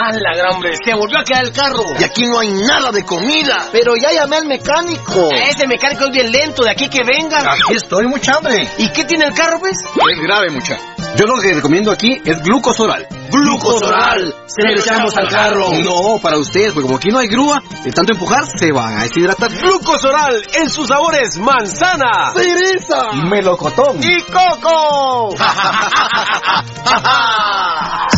¡A la gran Se volvió a quedar el carro. Y aquí no hay nada de comida. Pero ya llamé al mecánico. Ese mecánico es bien lento, de aquí que venga. Aquí estoy, mucha hambre. ¿Y qué tiene el carro, pues? Es grave, mucha. Yo lo que recomiendo aquí es glucosoral. ¡Glucosoral! Se lo echamos al carro. No, para ustedes, porque como aquí no hay grúa, de tanto empujar se van a deshidratar. Glucosoral en sus sabores manzana, cereza, melocotón y coco.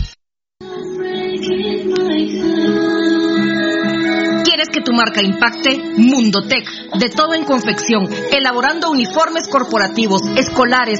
Tu marca impacte? Mundotech, de todo en confección, elaborando uniformes corporativos, escolares,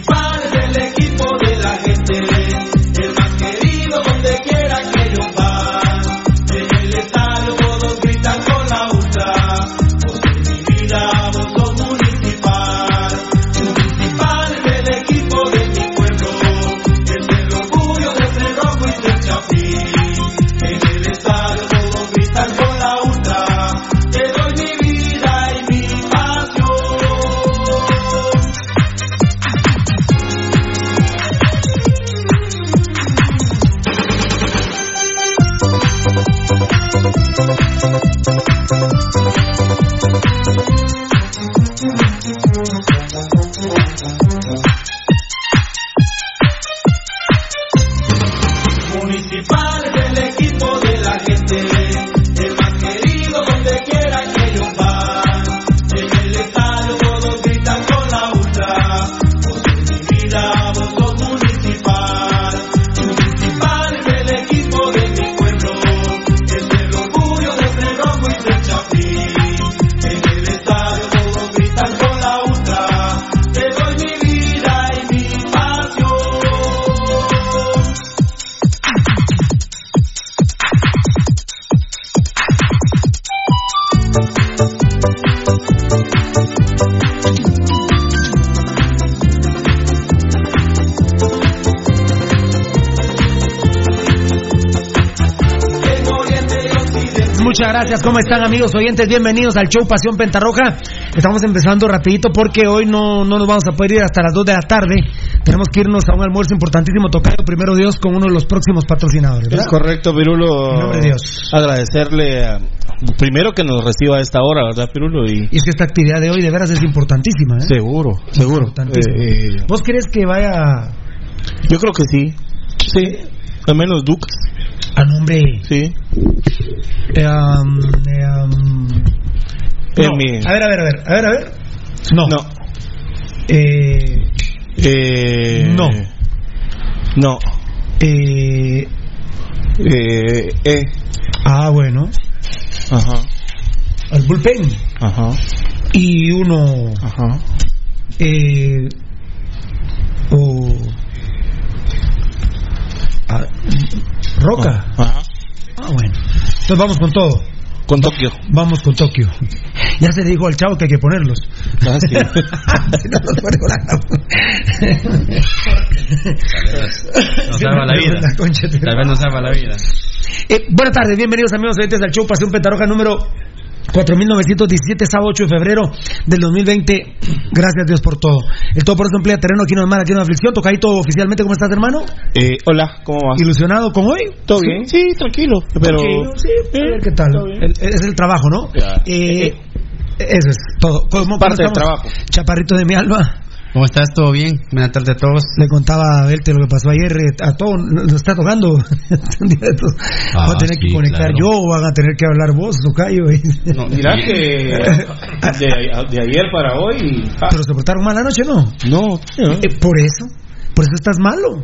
Gracias. ¿Cómo están amigos oyentes? Bienvenidos al show Pasión Pentarroja. Estamos empezando rapidito porque hoy no, no nos vamos a poder ir hasta las 2 de la tarde. Tenemos que irnos a un almuerzo importantísimo tocado primero Dios con uno de los próximos patrocinadores. Es correcto, Pirulo. Dios. Agradecerle primero que nos reciba a esta hora, ¿verdad, Pirulo? Y... es que esta actividad de hoy de veras es importantísima. ¿eh? Seguro, seguro. Eh, eh, ¿Vos crees que vaya? Yo creo que sí. Sí, al menos Ducas. A nombre. Sí. Eh, eh, um, no. A ver, a ver, a ver, a ver, a ver. No. No. Eh, eh, no. No. Eh, eh, eh. Ah, bueno. Ajá. Al bullpen. Ajá. Y uno. Ajá. Eh, o. Ah, Roca. Ajá. Ah, bueno. Entonces vamos con todo. Con Tokio. Vamos con Tokio. Ya se le dijo al chavo que hay que ponerlos. Ah, sí. si no los pone con la... Nos salva la vida. Tal vez nos salva la vida. Eh, buenas tardes, bienvenidos amigos oyentes al show Pasión Pentaroja número 4917, sábado 8 de febrero del 2020. Gracias Dios por todo. El todo por eso emplea terreno aquí no es mal, aquí no es aflicción. todo oficialmente, ¿cómo estás, hermano? Eh, hola, ¿cómo vas? ¿Ilusionado con hoy? ¿Todo bien? Sí, tranquilo. Pero... sí, ¿qué tal? es el trabajo, ¿no? Eh, eso es todo. Parte del trabajo. Chaparrito de mi alma. ¿Cómo estás? ¿Todo bien? Buenas tardes a todos. Le contaba a Belte lo que pasó ayer. Eh, a todos nos está tocando. ah, va a tener que conectar yo o van a tener que hablar vos, Tocayo. no, mira que de, ayer para hoy. Ah. Pero se portaron mal anoche, ¿no? No. Eh, por eso. Por eso estás malo.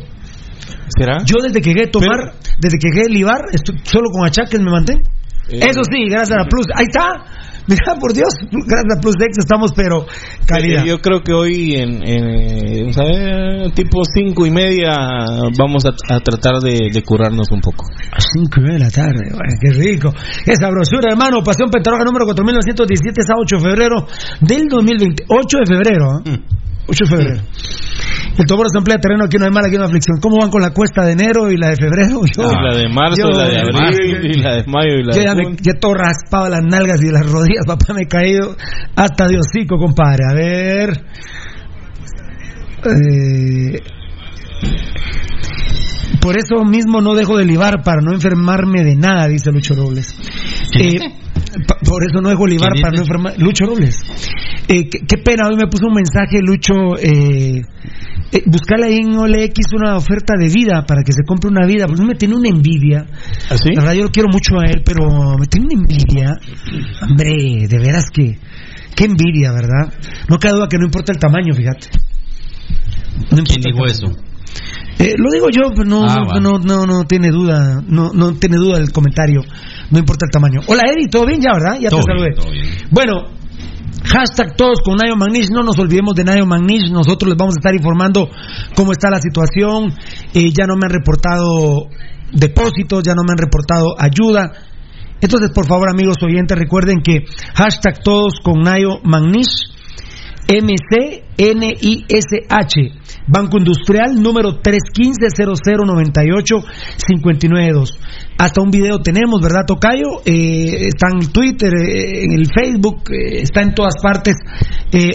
¿Será? Yo desde que llegué a tomar, desde que llegué a libar, solo con achaques me mantengo. Eh, eso sí, gracias a la Plus. Ahí está. Mira, por Dios, gracias a Plus Dex estamos, pero calidad. Yo creo que hoy en, en tipo cinco y media vamos a, tratar de, curarnos un poco. A cinco y media de la tarde, qué rico. Esa brosura, hermano. Pasión Pentarroja número 4917, a 8 de febrero del 2020. 8 de febrero, ¿eh? 8 de febrero. El Toboro se emplea terreno, aquí no hay mal, aquí no hay aflicción. ¿Cómo van con la cuesta de enero y la de febrero? Yo, la de marzo, la de abril, y la de mayo y la yo de ya, me, ya todo raspado las nalgas y las rodillas, papá, me he caído hasta de hocico, compadre. A ver... Eh, por eso mismo no dejo de libar para no enfermarme de nada, dice Lucho Robles. Eh, Por eso no es Bolívar para no enfermar. Lucho Robles. Eh, qué, pena, hoy me puso un mensaje, Lucho. Eh, eh, buscarle ahí en OLX una oferta de vida para que se compre una vida. Porque me tiene una envidia. ¿Ah, La verdad, yo lo quiero mucho a él, pero me tiene una envidia. Hombre, de veras que. Qué envidia, ¿verdad? No queda duda que no importa el tamaño, fíjate. No ¿Quién dijo eso? Eh, lo digo yo, pero no, ah, no, no, no, tiene duda, no, no tiene duda el comentario, no importa el tamaño. Hola Eddie, ¿todo bien ya, verdad? Ya te saludé. Bueno, hashtag todos con Nayo Magnish, no nos olvidemos de Nayo Magnish, nosotros les vamos a estar informando cómo está la situación, eh, ya no me han reportado depósitos, ya no me han reportado ayuda. Entonces, por favor, amigos oyentes, recuerden que hashtag todos con Nayo Magnish, M-C-N-I-S-H, Banco Industrial número 315-0098-592. Hasta un video tenemos, ¿verdad, Tocayo? Eh, está en Twitter, eh, en el Facebook, eh, está en todas partes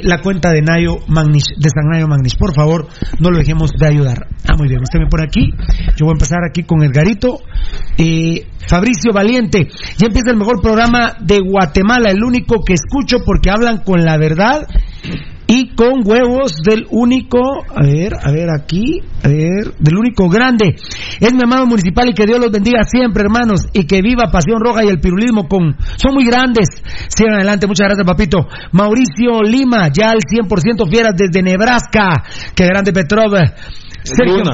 la cuenta de Nayo Magnish, de San Nayo Magnish. Por favor, no lo dejemos de ayudar. Ah, muy bien, usted me pone aquí. Yo voy a empezar aquí con Edgarito. Fabricio Valiente, ya empieza el mejor programa de Guatemala, el único que escucho porque hablan con la verdad y con huevos del único, a ver, a ver aquí, a ver, del único grande. Es mi amado municipal y que Dios los bendiga siempre, hermanos, y que viva Pasión Roja y el pirulismo con son muy grandes. Sigan adelante, muchas gracias, papito. Mauricio Lima, ya al 100% fieras desde Nebraska. Qué grande Petrov. Sergio,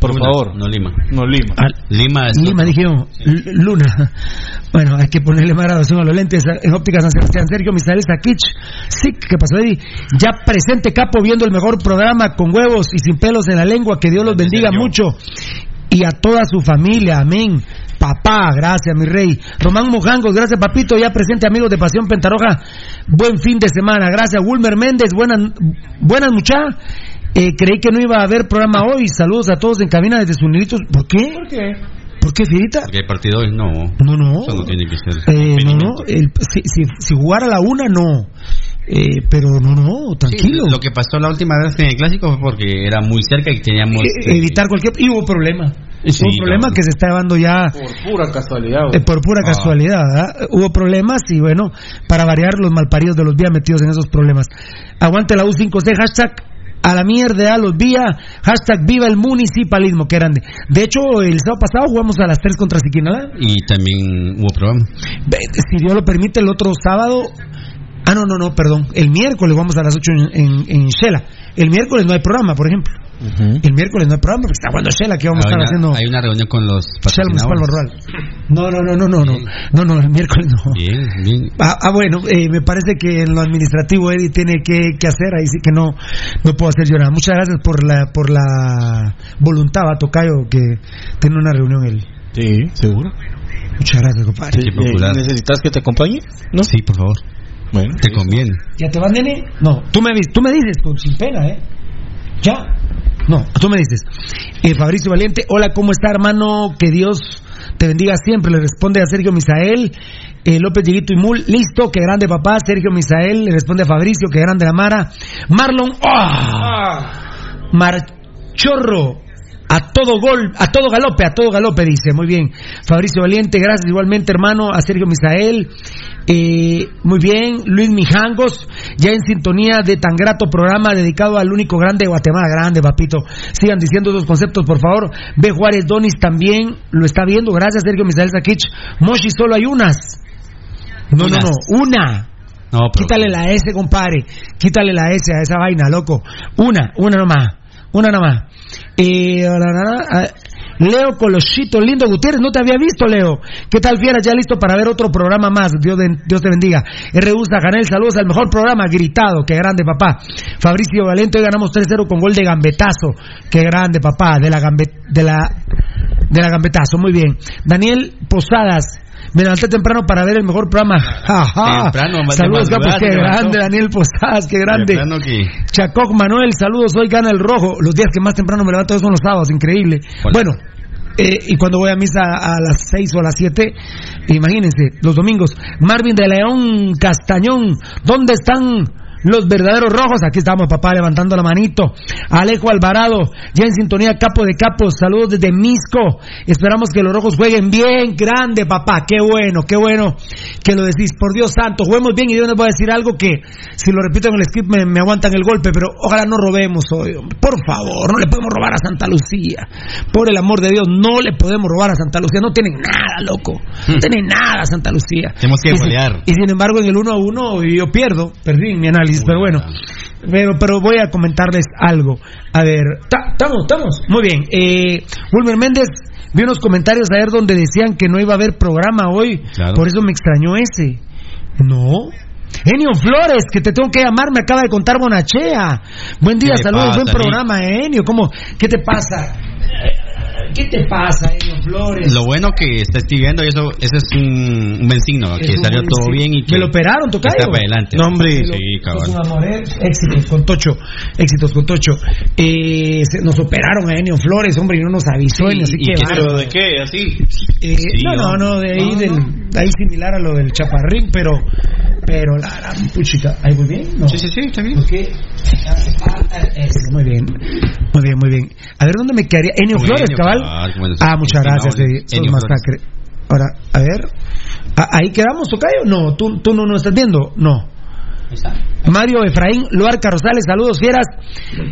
por favor. No Lima. No Lima. Lima es. Lima, dijeron. Luna. Bueno, hay que ponerle más graduación a los lentes en óptica San Sebastián. Sergio Misael Sakich. Sí, ¿qué pasó, Eddie? Ya presente Capo viendo el mejor programa con huevos y sin pelos en la lengua. Que Dios los bendiga mucho. Y a toda su familia. Amén. Papá, gracias, mi rey. Román Mojangos, gracias, papito. Ya presente, amigos de Pasión Pentaroja. Buen fin de semana. Gracias, Wilmer Méndez. Buenas, buenas muchachas. Eh, creí que no iba a haber programa hoy. Saludos a todos en cabina desde sus niditos. ¿Por qué? ¿Por qué? ¿Por qué, Firita? Porque hay partido hoy, no. No, no. Eso no tiene que ser. Eh, no, no. si, si, si, jugara la una, no. Eh, pero no, no, tranquilo. Sí, lo que pasó la última vez en el clásico fue porque era muy cerca y teníamos. Eh, evitar cualquier. Y hubo problema. Sí, hubo problema que se está llevando ya. Por pura casualidad. Eh, por pura ah. casualidad. Hubo problemas y bueno, para variar, los malparidos de los días metidos en esos problemas. Aguante la U5C, hashtag a la mierda, a los vía, hashtag viva el municipalismo, que grande. De hecho, el sábado pasado jugamos a las 3 contra Siquinalá. Y también hubo programa. Si Dios lo permite, el otro sábado. Ah, no, no, no, perdón. El miércoles vamos a las 8 en, en, en Shela. El miércoles no hay programa, por ejemplo. El miércoles no hay programa porque está jugando Shela que vamos a estar haciendo. Hay una reunión con los patrocinadores. No, no, no, no, no, no, no, no, el miércoles no. Bien, bien. Ah, ah bueno, eh, me parece que en lo administrativo Eddie tiene que, que, hacer, ahí sí que no, no puedo hacer yo nada. Muchas gracias por la, por la voluntad, a Tocayo, que tiene una reunión él. Sí, seguro. Muchas gracias, compadre. Eh, ¿Necesitas que te acompañe? ¿No? Sí, por favor. Bueno, te conviene. ¿Ya te van, nene? No, tú me, tú me dices, sin pena, ¿eh? ¿Ya? No, tú me dices. Eh, Fabricio Valiente, hola, ¿cómo está, hermano? Que Dios te bendiga siempre. Le responde a Sergio Misael. Eh, López Lleguito y Mul, listo, qué grande papá. Sergio Misael le responde a Fabricio, qué grande la Mara. Marlon, ¡ah! Marchorro, a todo gol, a todo galope, a todo galope, dice. Muy bien. Fabricio Valiente, gracias igualmente, hermano, a Sergio Misael. Eh, muy bien, Luis Mijangos, ya en sintonía de tan grato programa dedicado al único grande de Guatemala, grande, papito. Sigan diciendo esos conceptos, por favor. B. Juárez Donis también lo está viendo. Gracias, Sergio Misael Sakich. Moshi, solo hay unas. No, no, no, una. Quítale la S, compadre. Quítale la S a esa vaina, loco. Una, una nomás. Una nomás. Eh, Leo Colosito, lindo Gutiérrez, no te había visto, Leo. ¿Qué tal, Fiera? Ya listo para ver otro programa más. Dios, Dios te bendiga. R.U. Janel, saludos al mejor programa, gritado. Qué grande, papá. Fabricio Valente, hoy ganamos 3-0 con gol de gambetazo. Qué grande, papá. De la, de la, de la gambetazo, muy bien. Daniel Posadas, me levanté temprano para ver el mejor programa. Temprano, saludos, capos, qué grande, Daniel Posadas, qué grande. Chacoc Manuel, saludos, hoy gana el rojo. Los días que más temprano me levanto son los sábados, increíble. Bueno, eh, y cuando voy a misa a las 6 o a las 7, imagínense, los domingos. Marvin de León Castañón, ¿dónde están los verdaderos rojos. Aquí estamos, papá, levantando la manito. Alejo Alvarado, ya en sintonía, capo de capos. Saludos desde Misco. Esperamos que los rojos jueguen bien, grande, papá. Qué bueno, qué bueno que lo decís. Por Dios santo, juguemos bien. Y yo les voy a decir algo que, si lo repito en el script, me, me aguantan el golpe, pero ojalá no robemos hoy. Por favor, no le podemos robar a Santa Lucía. Por el amor de Dios, no le podemos robar a Santa Lucía. No tienen nada, loco. No hmm. tienen nada, Santa Lucía. Tenemos que golear. Y, sin embargo, en el 1 a 1 yo pierdo. Perdí mi análisis, pero bueno. Pero, pero voy a comentarles algo. A ver, estamos, estamos. Muy bien. Eh, Wilmer Méndez vi unos comentarios ayer donde decían que no iba a haber programa hoy. Por eso me extrañó ese. No. Enio Flores, que te tengo que llamar, me acaba de contar Bonachea. Buen día, saludos, buen programa, Enio. ¿Cómo? ¿Qué te pasa? ¿Qué te pasa, Enio Flores? Lo bueno que está escribiendo, eso, ese es un, buen signo, que salió todo bien y que. Me lo operaron, tocayo. Está para adelante. No, hombre. Sí, cabrón. Es un amor, ¿eh? Éxitos con Tocho. Éxitos con Tocho. Eh, nos operaron a Enio Flores, hombre, y no nos avisó. Sí, así que. ¿Pero de qué? ¿Así? Eh, no, no, no, de ahí, del, de ahí similar a lo del chaparrín, pero. Pero la, la puchica, ¿ahí muy bien? Sí, sí, sí, está bien. Ah, ah, muy bien, muy bien, muy bien. A ver, ¿dónde me quedaría? Enio Flores, cabal. Ah, muchas gracias, Masacre. Ahora, a ver. ¿Ahí quedamos, Tocayo? No, ¿tú, tú no nos estás viendo? No. Mario Efraín Luarca Rosales, saludos fieras,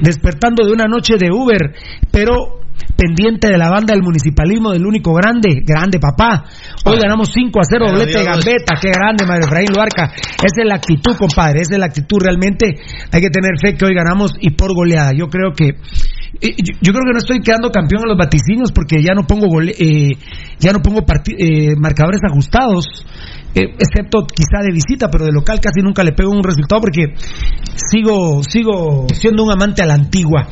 despertando de una noche de Uber, pero pendiente de la banda del municipalismo del único grande, grande papá. Hoy ganamos 5 a 0, doblete de gambeta, qué grande Mario Efraín Luarca. Esa es la actitud, compadre, esa es la actitud realmente. Hay que tener fe que hoy ganamos y por goleada. Yo creo que yo creo que no estoy quedando campeón en los vaticinios porque ya no pongo eh, ya no pongo eh, marcadores ajustados excepto quizá de visita, pero de local casi nunca le pego un resultado porque sigo, sigo siendo un amante a la antigua.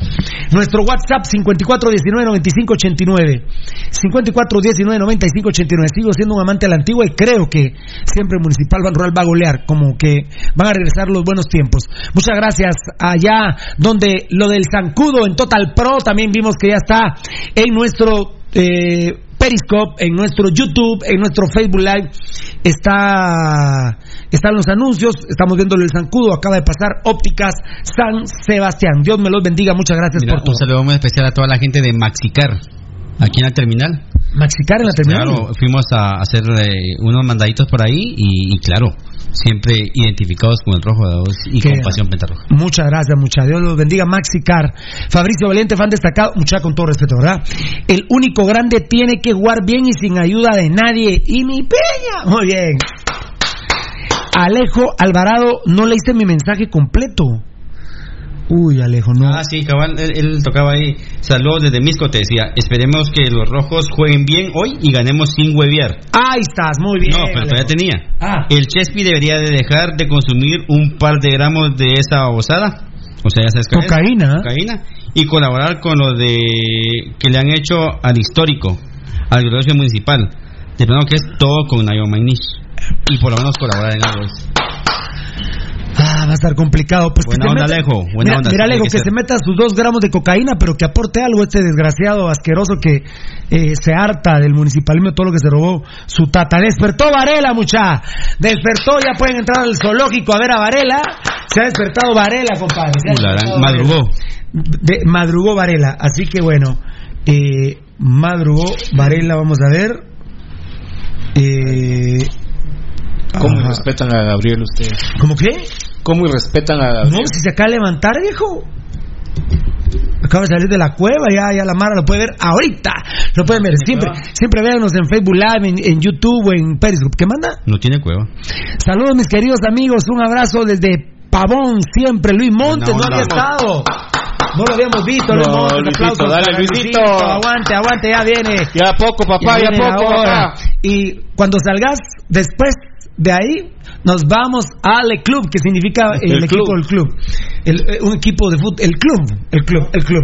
Nuestro WhatsApp 5419-9589. 5419-9589. Sigo siendo un amante a la antigua y creo que siempre Municipal Ban Rural va a golear, como que van a regresar los buenos tiempos. Muchas gracias allá donde lo del Zancudo en Total Pro también vimos que ya está en nuestro eh, Periscope, en nuestro YouTube, en nuestro Facebook Live, está, están los anuncios, estamos viendo el zancudo, acaba de pasar Ópticas San Sebastián. Dios me los bendiga, muchas gracias por todo. Un saludo muy especial a toda la gente de Maxicar, aquí en la terminal. Maxicar en la terminal. Claro, fuimos a hacer eh, unos mandaditos por ahí y claro, siempre identificados con el rojo de dos y con pasión pentarroja. Muchas gracias, muchas Dios los bendiga. Maxi Car, Fabricio Valiente, fan destacado, mucha con todo respeto, ¿verdad? El único grande tiene que jugar bien y sin ayuda de nadie. Y mi peña, muy bien. Alejo Alvarado, no leíste mi mensaje completo. Uy, Alejo, no. Ah, sí, cabal, él, tocaba ahí. Saludos desde Misco, te decía. Esperemos que los rojos jueguen bien hoy y ganemos sin hueviar. Ahí estás, muy bien. No, pero todavía tenía. Ah. El Chespi debería de dejar de consumir un par de gramos de esa babosada. O sea, ya sabes Cocaína. Cocaína. Y colaborar con lo de que le han hecho al histórico, al gobierno municipal. De plano que es todo con Nayo Y por lo menos colaborar en algo. Ah, va a estar complicado. Pues buena onda, Alejo. mira, mira Alejo, que, se meta sus dos gramos de cocaína, pero que aporte algo este desgraciado, asqueroso que eh, se harta del municipalismo, todo lo que se robó su tata. Despertó Varela, mucha. Despertó, ya pueden entrar al zoológico a ver a Varela. Se ha despertado Varela, compadre. madrugó. madrugó Varela. Así que bueno, eh, madrugó Varela, vamos a ver. Eh, ¿Cómo respetan a Gabriel ustedes? ¿Cómo qué? ¿Cómo respetan a Gabriel? No, si se acaba de levantar, viejo. Acaba de salir de la cueva, ya, ya la Mara lo puede ver ahorita. Lo pueden ver siempre. Siempre véanos en Facebook Live, en, YouTube o en Periscope. ¿Qué manda? No tiene cueva. Saludos, mis queridos amigos. Un abrazo desde Pavón, siempre. Luis Montes no, había estado. No lo habíamos visto, Luis Montes. Luisito, dale, Luisito. Aguante, aguante, ya viene. Ya poco, papá, ya, poco, papá. Y cuando salgas después de ahí nos vamos al club, que significa el, equipo del club. El, eh, un equipo de fútbol, el club, el club, el club,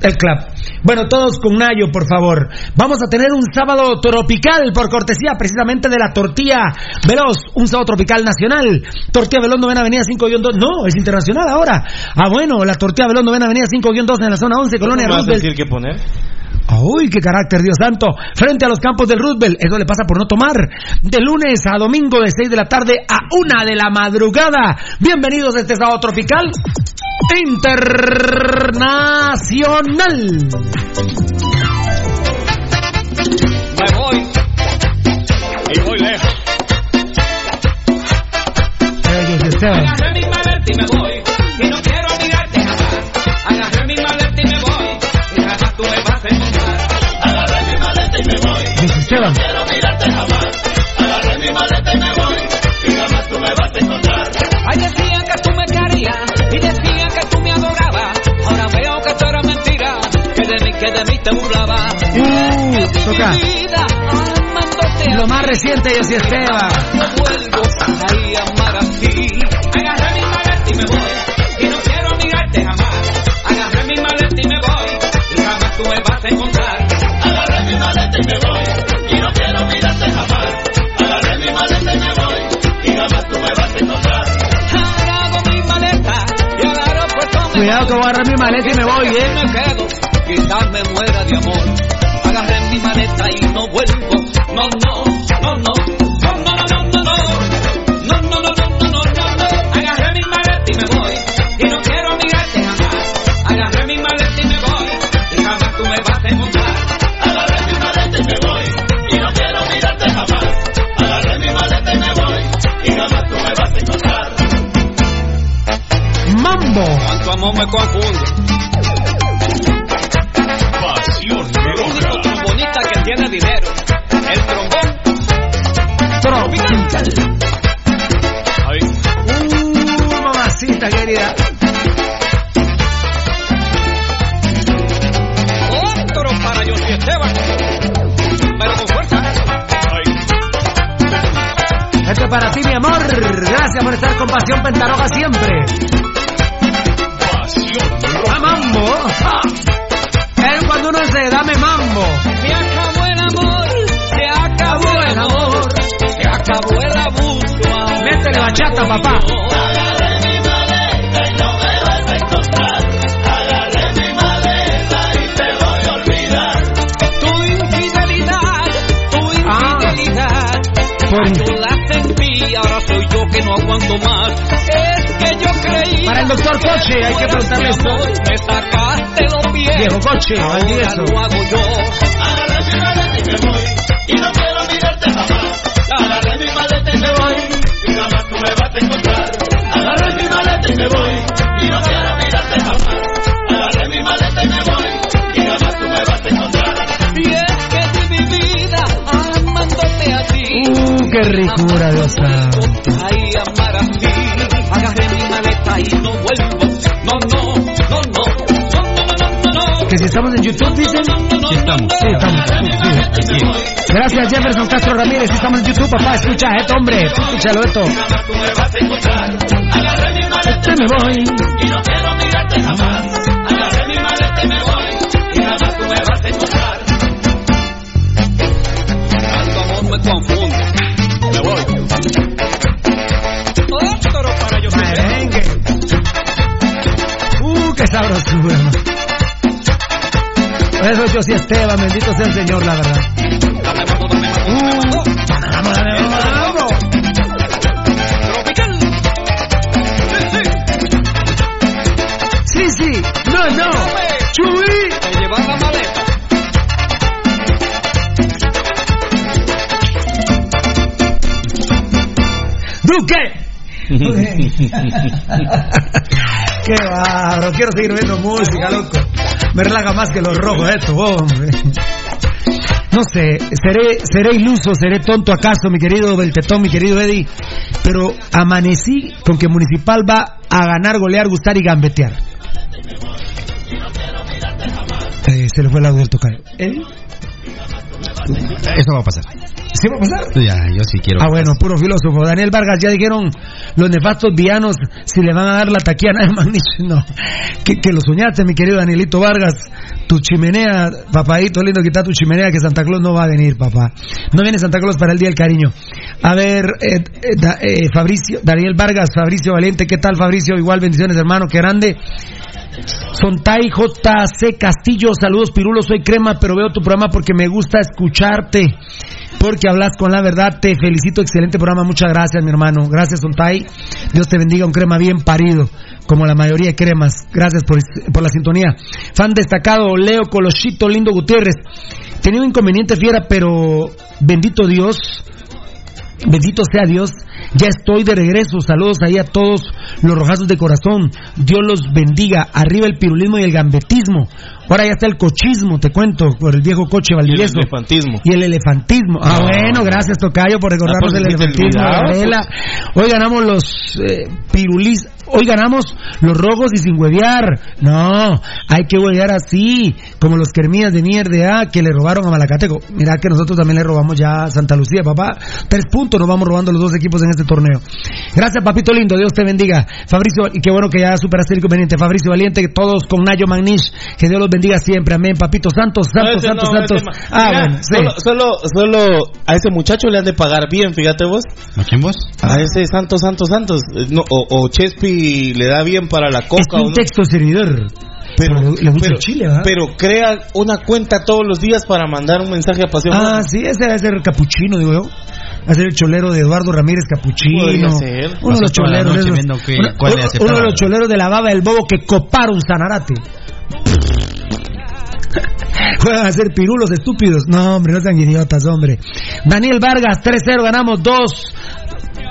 el club. Bueno, todos con Nayo, por favor. Vamos a tener un sábado tropical por cortesía precisamente de la tortilla veloz, un sábado tropical nacional. Tortilla veloz novena avenida 5-2. No, es internacional ahora. Ah, bueno, la tortilla veloz novena avenida 5-2 en la zona 11, Colonia Roosevelt. decir qué poner? Uy, qué carácter, Dios santo. Frente a los campos del Roosevelt. Eso le pasa por no tomar. De lunes a domingo de 6 de la tarde a 1 de la madrugada. Bienvenidos a este sábado tropical internacional. Me voy. Y voy lejos. Lo más reciente, yo sí Esteban. No vuelvo a amar así. Agarré mi maleta y me voy. Y no quiero mirarte jamás. Agarré mi maleta y me voy. Y jamás tú me vas a encontrar. Agarré mi maleta y me voy. Y no quiero mirarte jamás. Agarré mi maleta y me voy. Y jamás tú me vas a encontrar. Hago mi maleta. Y al aeropuerto me Cuidado que voy a agarrar mi maleta y me voy, eh. me quedo, quizás me muera de amor. Agarré mi maleta y no vuelvo. No, no, no, no. No, no, no, no, no, no. No, no, no, no, no, no, no. Agarré mi maleta y me voy. Y no quiero mirarte jamás. Agarré mi maleta y me voy. Y jamás tú me vas a encontrar. Agarré mi maleta y me voy. Y no quiero mirarte jamás. Agarré mi maleta y me voy. Y jamás tú me vas a encontrar. Mambo. Cuánto amor me confunde. Con Pasión Pentaroga siempre. ¡A mambo! ¡Ah! Es cuando uno dice, dame mambo. Se acabó el amor. Se acabó el amor. Se acabó el abuso. Métele bachata, papá. Aguanto más. Es que yo creí. Para el doctor Coche, hay que preguntarle esto. Me sacaste los pies. Viejo Coche, eso. lo hago yo. Mi maleta y me voy. Y no quiero mirarte jamás. Agarré mi maleta y me voy. Y jamás tú me vas a encontrar. Agarré mi maleta y me voy. Y no quiero mirarte jamás. Agarré mi maleta y me voy. Y jamás tú me vas a encontrar. Y es que di mi vida amándote a ti. Uh, qué ricura, Dios santo. Y no vuelvo. No, no, no, no. No, no, no, no, no. Que si estamos en YouTube, dicen. Sí estamos. Sí, estamos. Sí, sí. Gracias, Jefferson Castro Ramírez. Estamos en YouTube, papá. Escucha esto, hombre. Escúchalo esto. Te me voy. y no quiero mirarte jamás. Agarré mi maleta y me voy. Y jamás tú me vas a encontrar. Tanto amor me confunde. Me voy. Uh, sabrosura. Eso yo sí, Esteban. Bendito sea el Señor, la verdad. Mambo. Vamos. Sí, sí. No, no. Chuy. Te llevas la maleta. Duque. Qué barro, quiero seguir viendo música, loco. Me relaja más que los rojos esto, hombre. No sé, seré, seré iluso, seré tonto acaso, mi querido Beltetón, mi querido Eddie, pero amanecí con que Municipal va a ganar, golear, gustar y gambetear. Eh, se le fue el audio del tocayo. ¿Eddie? Eso va a pasar. ¿Sí va a pasar? Ya, yo sí quiero. Ah, bueno, puro filósofo. Daniel Vargas, ya dijeron los nefastos villanos si le van a dar la taquilla a Magnish. No, que, que lo soñaste, mi querido Danielito Vargas. Tu chimenea, papadito lindo, quita tu chimenea, que Santa Claus no va a venir, papá. No viene Santa Claus para el Día del Cariño. A ver, eh, eh, da- eh, Fabricio, Daniel Vargas, Fabricio Valiente, ¿qué tal, Fabricio? Igual, bendiciones, hermano, qué grande. Sontai JC Castillo, saludos Pirulo, soy crema, pero veo tu programa porque me gusta escucharte, porque hablas con la verdad, te felicito, excelente programa, muchas gracias mi hermano, gracias Sontai, Dios te bendiga, un crema bien parido, como la mayoría de cremas, gracias por, por la sintonía. Fan destacado, Leo Colochito, Lindo Gutiérrez, tenía un inconveniente fiera, pero bendito Dios, Bendito sea Dios, ya estoy de regreso. Saludos ahí a todos los rojazos de corazón. Dios los bendiga. Arriba el pirulismo y el gambetismo. Ahora ya está el cochismo, te cuento, por el viejo coche Y el elefantismo. Y el elefantismo. Ah, No. bueno, gracias Tocayo por recordarnos Ah, el pues, te elefantismo. Hoy ganamos los eh, pirulis. Hoy ganamos los rojos y sin huevear. No, hay que huevear así, como los kermías de mierda ah, que le robaron a Malacateco. Mira que nosotros también le robamos ya a Santa Lucía, papá. Tres puntos nos vamos robando los dos equipos en este torneo. Gracias, papito lindo. Dios te bendiga. Fabricio, y qué bueno que ya superaste el inconveniente. Fabricio Valiente, todos con Nayo Magnish. Que Dios los bendiga siempre. Amén, papito. Santos, santos, santos, no, santos. Ah, Mira, bueno, sí. solo, solo, solo a ese muchacho le han de pagar bien, fíjate vos. ¿A quién vos? A ese Santos, Santos, Santos. No, o, o Chespi le da bien para la coca. Es o un no. texto servidor. Pero, le gusta pero, chile, pero crea una cuenta todos los días para mandar un mensaje a Pasión. Ah, sí, ese debe ser el capuchino, digo yo. Va a ser el cholero de Eduardo Ramírez Capuchino. Ser. Uno de los choleros. noche esos- viendo que- uno- cuál le uno- aceptaba, uno de los choleros de la baba del bobo que coparon Sanarate. Juegan a ser pirulos estúpidos. No, hombre, no sean idiotas, hombre. Daniel Vargas, 3-0, ganamos dos.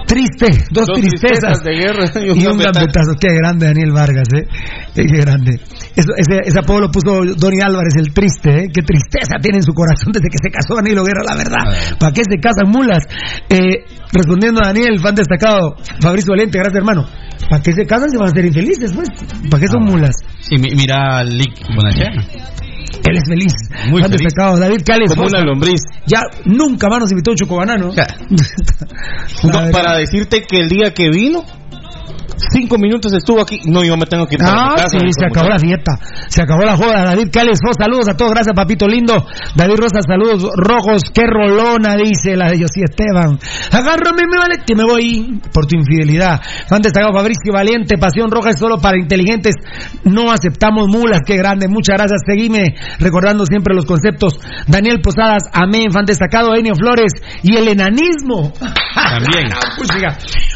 Triste, dos, Dos tristezas. tristezas de guerra y y un un gambetazo. gambetazo. Qué grande Daniel Vargas, ¿eh? Qué grande. Eso- ese, ese apodo lo puso Donny Álvarez, el triste, ¿eh? Qué tristeza tiene en su corazón desde que se casó Danilo Guerra, la verdad. ¿Para qué se casan mulas? Eh, respondiendo a Daniel, fan destacado, Fabricio Valente, gracias hermano. ¿Para qué se casan si van a ser infelices, pues? ¿Para qué son mulas? Sí, mi- mira Lick Bonachea. Él es feliz. Muy feliz. David Cales. Como una lombriz. Ya nunca más nos invitó un chocobanano. Para decirte que el día que vino, cinco minutos estuvo aquí. No, yo me tengo que ir Ah, sí, se acabó la fiesta. Se acabó la joda. David Cales, oh, saludos a todos. Gracias, papito lindo. David Rosa, saludos. Rojos, qué rolona, dice la de José Esteban. Agárrame, me vale, que me voy por tu infidelidad. Fan destacado Fabricio Valiente, Pasión Roja es solo para inteligentes. No aceptamos mulas, qué grande. Muchas gracias. Seguime recordando siempre los conceptos. Daniel Posadas, amén. Fan destacado Enio Flores y el enanismo. También. Pues,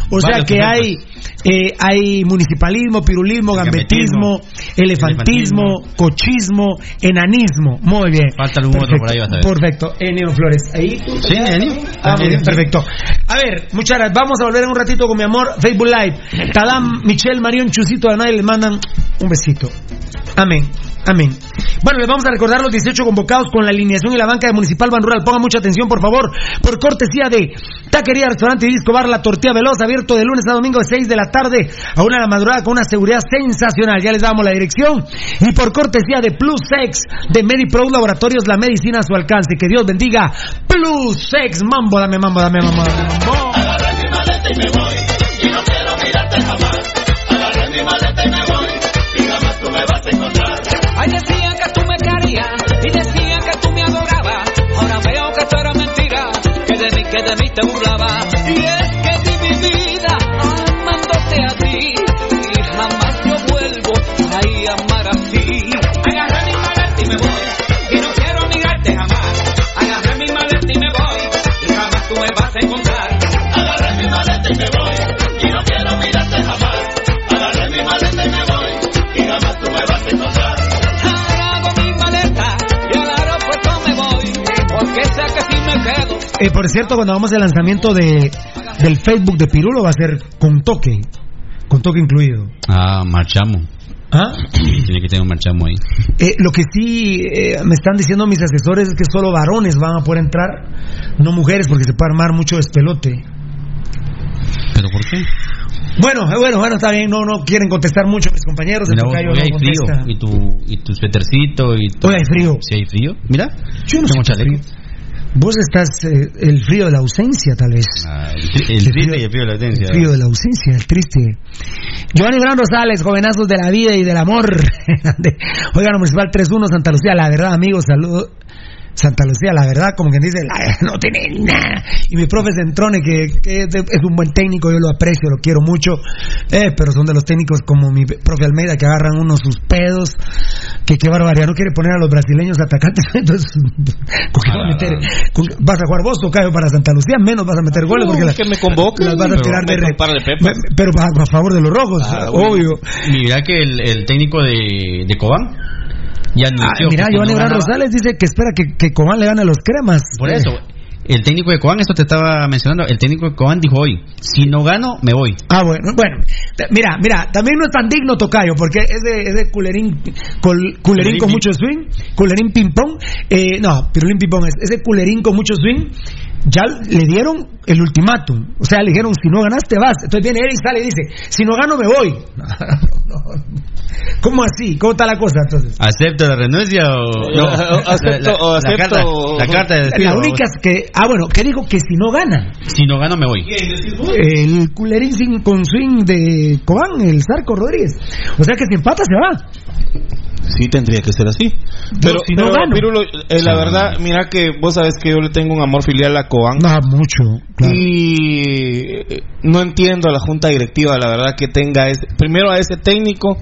o sea Varios que hay, eh, hay municipalismo, pirulismo, gambetismo, elefantismo, cochismo, enanismo. Muy bien. Falta algún otro por ahí, vas a ver. Perfecto. Enio Flores. Ahí tú. Sí, Enio. Ah, muy bien, Sí. perfecto. A ver, muchas gracias. Vamos a volver en un ratito con mi amor. Facebook Live. Tadam, Michelle, Marión, Chusito, a nadie le mandan un besito. Amén. Amén. Bueno, les vamos a recordar los 18 convocados con la alineación y la banca de Municipal Ban Rural. Pongan mucha atención, por favor. Por cortesía de Taquería, Restaurante y Disco Bar, La Tortilla Veloz, abierto de lunes a domingo de 6 de la tarde a una de la madrugada con una seguridad sensacional. Ya les damos la dirección. Y por cortesía de Plus Sex de MediPro Laboratorios, la medicina a su alcance. Que Dios bendiga. Plus Sex. Mambo, dame mambo, dame mambo. Dame mambo. Agarré mi maleta y me voy y no quiero mirarte jamás. Agarré mi maleta y me voy y jamás tú me vas a encontrar. Ay, decían que tú me querías y decían que tú me adorabas. Ahora veo que esto era mentira, que de mí, que de mí te burlaba. Y es así. Agarré mi maleta y me voy y no quiero mirarte jamás. Agarré mi maleta y me voy y jamás tú me vas a encontrar. Agarré mi maleta y me voy y no quiero mirarte jamás. Agarré mi maleta y me voy y jamás tú me vas a encontrar. Agarro mi maleta y al aeropuerto me voy porque sé que si me quedo Eh, por cierto, cuando hagamos el lanzamiento de, del Facebook de Pirulo va a ser con toque. Con toque incluido. Ah, marchamos. ¿Ah? Tiene que tener un marchamo ahí. Eh, lo que sí eh, me están diciendo mis asesores es que solo varones van a poder entrar, no mujeres, porque se puede armar mucho despelote. ¿Pero por qué? Bueno, eh, bueno, bueno, está bien, no, no quieren contestar mucho mis compañeros. Mira, hoy tocayo hoy no hay frío. Y tu, y tu suétercito y tu... Hoy hay frío. Si hay frío. Mira, Yo no tengo. Vos estás eh, el frío de la ausencia, tal vez. Ah, el, tri- el triste y el frío de la ausencia. El frío de la ausencia, el triste. Giovanni Gran Rosales, jovenazos de la vida y del amor. Oigan, Municipal 3-1, Santa Lucía, la verdad, amigos, saludos. Santa Lucía, la verdad, como quien dice, la- no tiene nada. Y mi profe Centrone, que, que es un buen técnico, yo lo aprecio, lo quiero mucho, eh, pero son de los técnicos como mi profe Almeida, que agarran unos sus pedos, que qué barbaridad, no quiere poner a los brasileños atacantes, entonces, ¿con qué va a meter? con- vas a jugar vos, Tocayo, para Santa Lucía, menos vas a meter goles, porque las, que me convoquen, las vas a pero tirar de re- de. Pero a, a favor de los rojos, obvio. Mira que el, el técnico de, de Cobán ya Ah, anunció mira, Gran ganaba. Rosales dice que espera que, que Cobán le gane a los cremas. Por Eh. eso, el técnico de Cobán, esto te estaba mencionando, el técnico de Cobán dijo hoy, si no gano, me voy. Ah, bueno, bueno. Mira, mira, también no es tan digno Tocayo, porque es de, es de culerín, col- culerín Culerín con mucho swing, culerín ping-pong. Eh, no, pirulín ping-pong es ese culerín con mucho swing. Ya le dieron el ultimátum. O sea, le dijeron, si no ganas, te vas. Entonces viene él y sale y dice, si no gano, me voy. ¿Cómo así? ¿Cómo está la cosa entonces? ¿Acepto la renuncia o No, acepto- o la acepto- carta, la carta de despido, La única es que, ah, bueno, que dijo que si no gana. Si no gano, me voy. El culerín sin, con swing de Cobán, el Zarco Rodríguez. O sea que si empata se va. Sí, tendría que ser así. Pero, si no pero, gano. Pirulo, eh, la verdad, mira que vos sabes que yo le tengo un amor filial a Cobán. No, mucho. claro. Y eh, no entiendo a la junta directiva, la verdad, que tenga ese, primero a ese técnico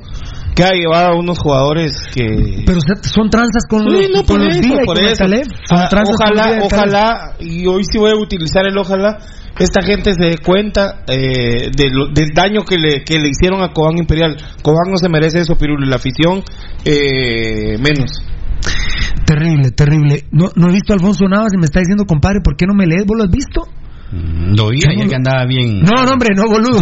que ha llevado a unos jugadores que... Pero son tranzas con Sí, los, no, con por los eso, Villa y por con el eso. Taleb. Son Ah, tranzas con ojalá, ojalá, y hoy sí voy a utilizar el ojalá, esta gente se dé cuenta eh, de lo- del daño que le, que le hicieron a Cobán Imperial. Cobán no se merece eso, Pirulo, y la afición eh, menos. Terrible, terrible. No, no he visto a Alfonso Navas y me está diciendo, compadre, ¿por qué no me lees? ¿Vos lo has visto? Mm, Lo vi ayer que andaba bien. No, no, hombre, no, boludo.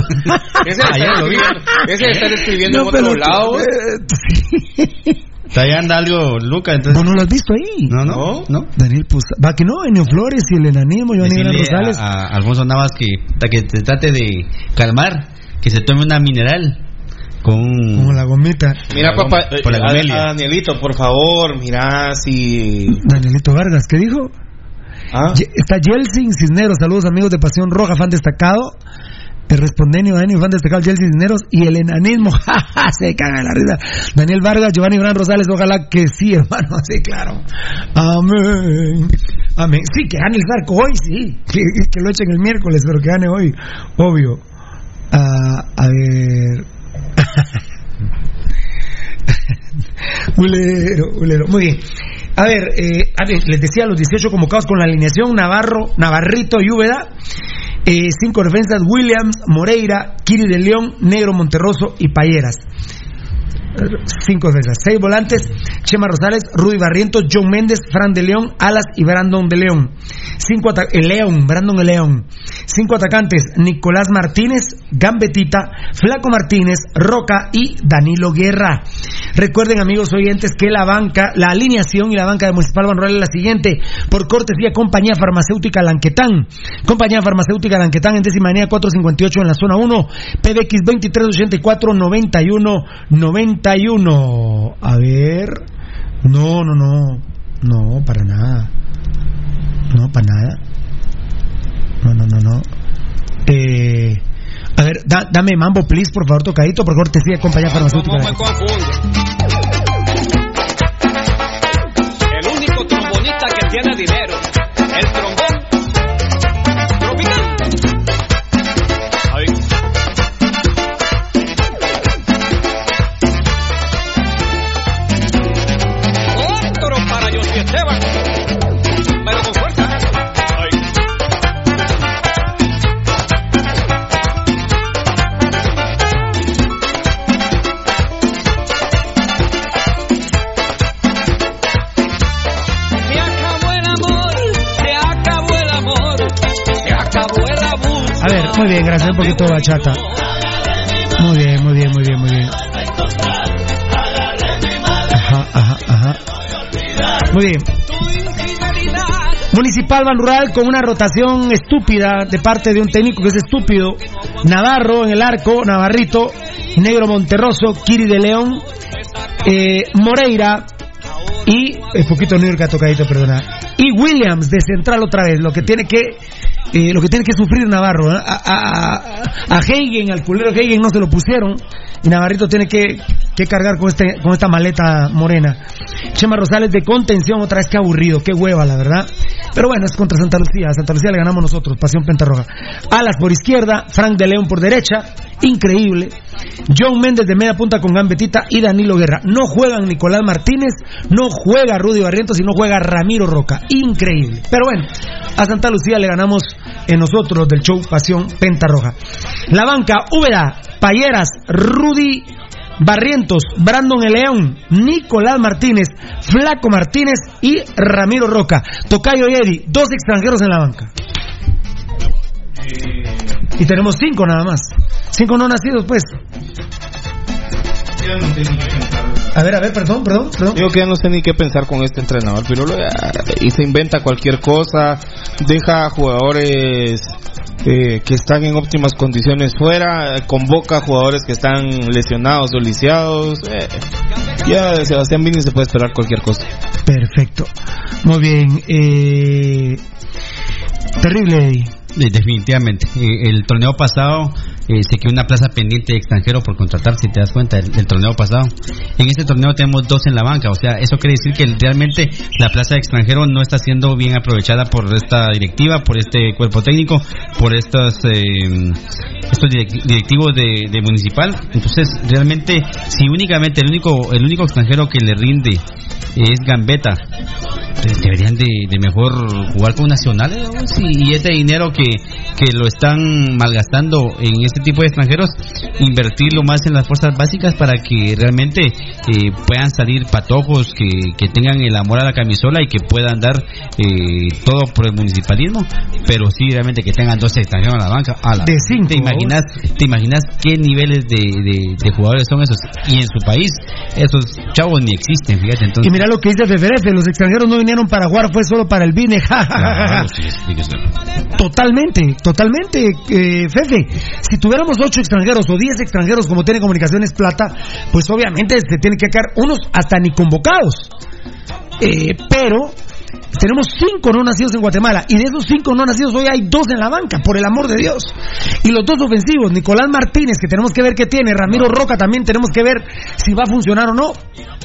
Ese de Ayer estar lo vi. escribiendo- ese de estar escribiendo No, en otro lado. eh, Ahí anda algo, Luca, entonces... ¿Vos no lo has visto ahí? No, no, no. Daniel, pues, va que no, Enio Flores y el enanismo, Gran Decirle Rosales. a, a Alfonso Navas que, que te trate de calmar, que se tome una mineral con. Como la gomita. Mira, la papá, gom- por la a- a Danielito, por favor, mira si... Danielito Vargas, ¿qué dijo? ¿Ah? Está Yeltsin Cisneros, saludos amigos de Pasión Roja, fan destacado. El respondenio Dani, fan destacado Yeltsin Cisneros y el enanismo, se caga la risa. Daniel Vargas, Giovanni Gran Rosales, ojalá que sí, hermano, sí, claro. Amén. Amén. Sí, que gane el Zarco hoy, sí. Que, que lo echen el miércoles, pero que gane hoy, obvio. Ah, a ver. Ulero, ulero. Muy bien. A ver, eh, a ver, les decía los 18 convocados con la alineación Navarro, Navarrito y Úbeda. Cinco defensas, Williams, Moreira, Kiri de León, Negro Monterroso y Payeras. Cinco defensas. Seis volantes, Chema Rosales, Rudy Barrientos, John Méndez, Fran de León, Alas y Brandon de León. Cinco el León, Brandon de León. Cinco atacantes, Nicolás Martínez, Gambetita, Flaco Martínez, Roca y Danilo Guerra. Recuerden, amigos oyentes, que la banca, la alineación y la banca de Municipal Banrural es la siguiente. Por cortesía, Compañía Farmacéutica Lanquetán. Compañía Farmacéutica Lanquetán en décima avenida 458 en la zona 1. PBX 2384 91 91. A ver. No, no, no. No, para nada. No, para nada. No, no, no, no. Eh, a ver, da- dame mambo, please, por favor, tocadito, por cortesía, compañía farmacéutica. No me confunde. A ver, muy bien, gracias, un poquito bachata. Muy bien, muy bien, muy bien, muy bien. Ajá, ajá, ajá. Muy bien. Municipal Ban Rural con una rotación estúpida de parte de un técnico que es estúpido. Navarro en el arco, Navarrito, Negro Monterroso, Kiri de León, eh, Moreira y el poquito New York ha tocadito, perdona. y Williams de central otra vez, lo que tiene que eh, lo que tiene que sufrir Navarro. ¿eh? A, a, a Heigen, al culero Heigen no se lo pusieron y Navarrito tiene que, que cargar con, este, con esta maleta morena. Chema Rosales de contención, otra vez que aburrido, qué hueva la verdad. Pero bueno, es contra Santa Lucía, Santa Lucía le ganamos nosotros, Pasión Pentarroja. Alas por izquierda, Frank de León por derecha, increíble. John Méndez de media punta con Gambetita y Danilo Guerra. No juegan Nicolás Martínez, no juega Rudy Barrientos y no juega Ramiro Roca. Increíble. Pero bueno, a Santa Lucía le ganamos en nosotros del show Pasión Pentarroja. La banca, Úbeda, Payeras, Rudy Barrientos, Brandon El León, Nicolás Martínez, Flaco Martínez y Ramiro Roca. Tocayo y Eddie, dos extranjeros en la banca. Y tenemos cinco nada más. Cinco no nacidos, pues. A ver, a ver, perdón, perdón, perdón. Digo que ya no sé ni qué pensar con este entrenador, pero y se inventa cualquier cosa, deja a jugadores eh, que están en óptimas condiciones fuera, convoca a jugadores que están lesionados o lisiados. Eh, ya de Sebastián Vini se puede esperar cualquier cosa. Perfecto. Muy bien. Eh, terrible, Eddie. Definitivamente. Eh, el torneo pasado eh, se quedó una plaza pendiente de extranjero por contratar, si te das cuenta, el, el, torneo pasado. En este torneo tenemos dos en la banca, o sea, eso quiere decir que realmente la plaza extranjero no está siendo bien aprovechada por esta directiva, por este cuerpo técnico, por estos, eh, estos directivos de, municipal. Entonces, realmente, si únicamente el único, el único extranjero que le rinde es Gambetta, pues deberían de, de, mejor jugar con nacionales y, y ese dinero que, que lo están malgastando en este tipo de extranjeros invertirlo más en las fuerzas básicas para que realmente eh, puedan salir patojos que, que, tengan el amor a la camisola y que puedan dar eh, todo por el municipalismo pero sí realmente que tengan dos extranjeros a la banca a la, de cinco, te imaginas te imaginas qué niveles de, de, de, jugadores son esos y en su país esos chavos ni existen fíjate entonces. Y mira lo que dice FFF los extranjeros no vinieron para jugar fue solo para el BINE claro, sí, totalmente totalmente eh, Fefe. Si tuviéramos ocho extranjeros o diez extranjeros como tiene Comunicaciones Plata, pues obviamente se tienen que quedar unos hasta ni convocados. Eh, pero tenemos cinco no nacidos en Guatemala y de esos cinco no nacidos hoy hay dos en la banca, por el amor de Dios. Y los dos ofensivos, Nicolás Martínez, que tenemos que ver qué tiene, Ramiro Roca también tenemos que ver si va a funcionar o no.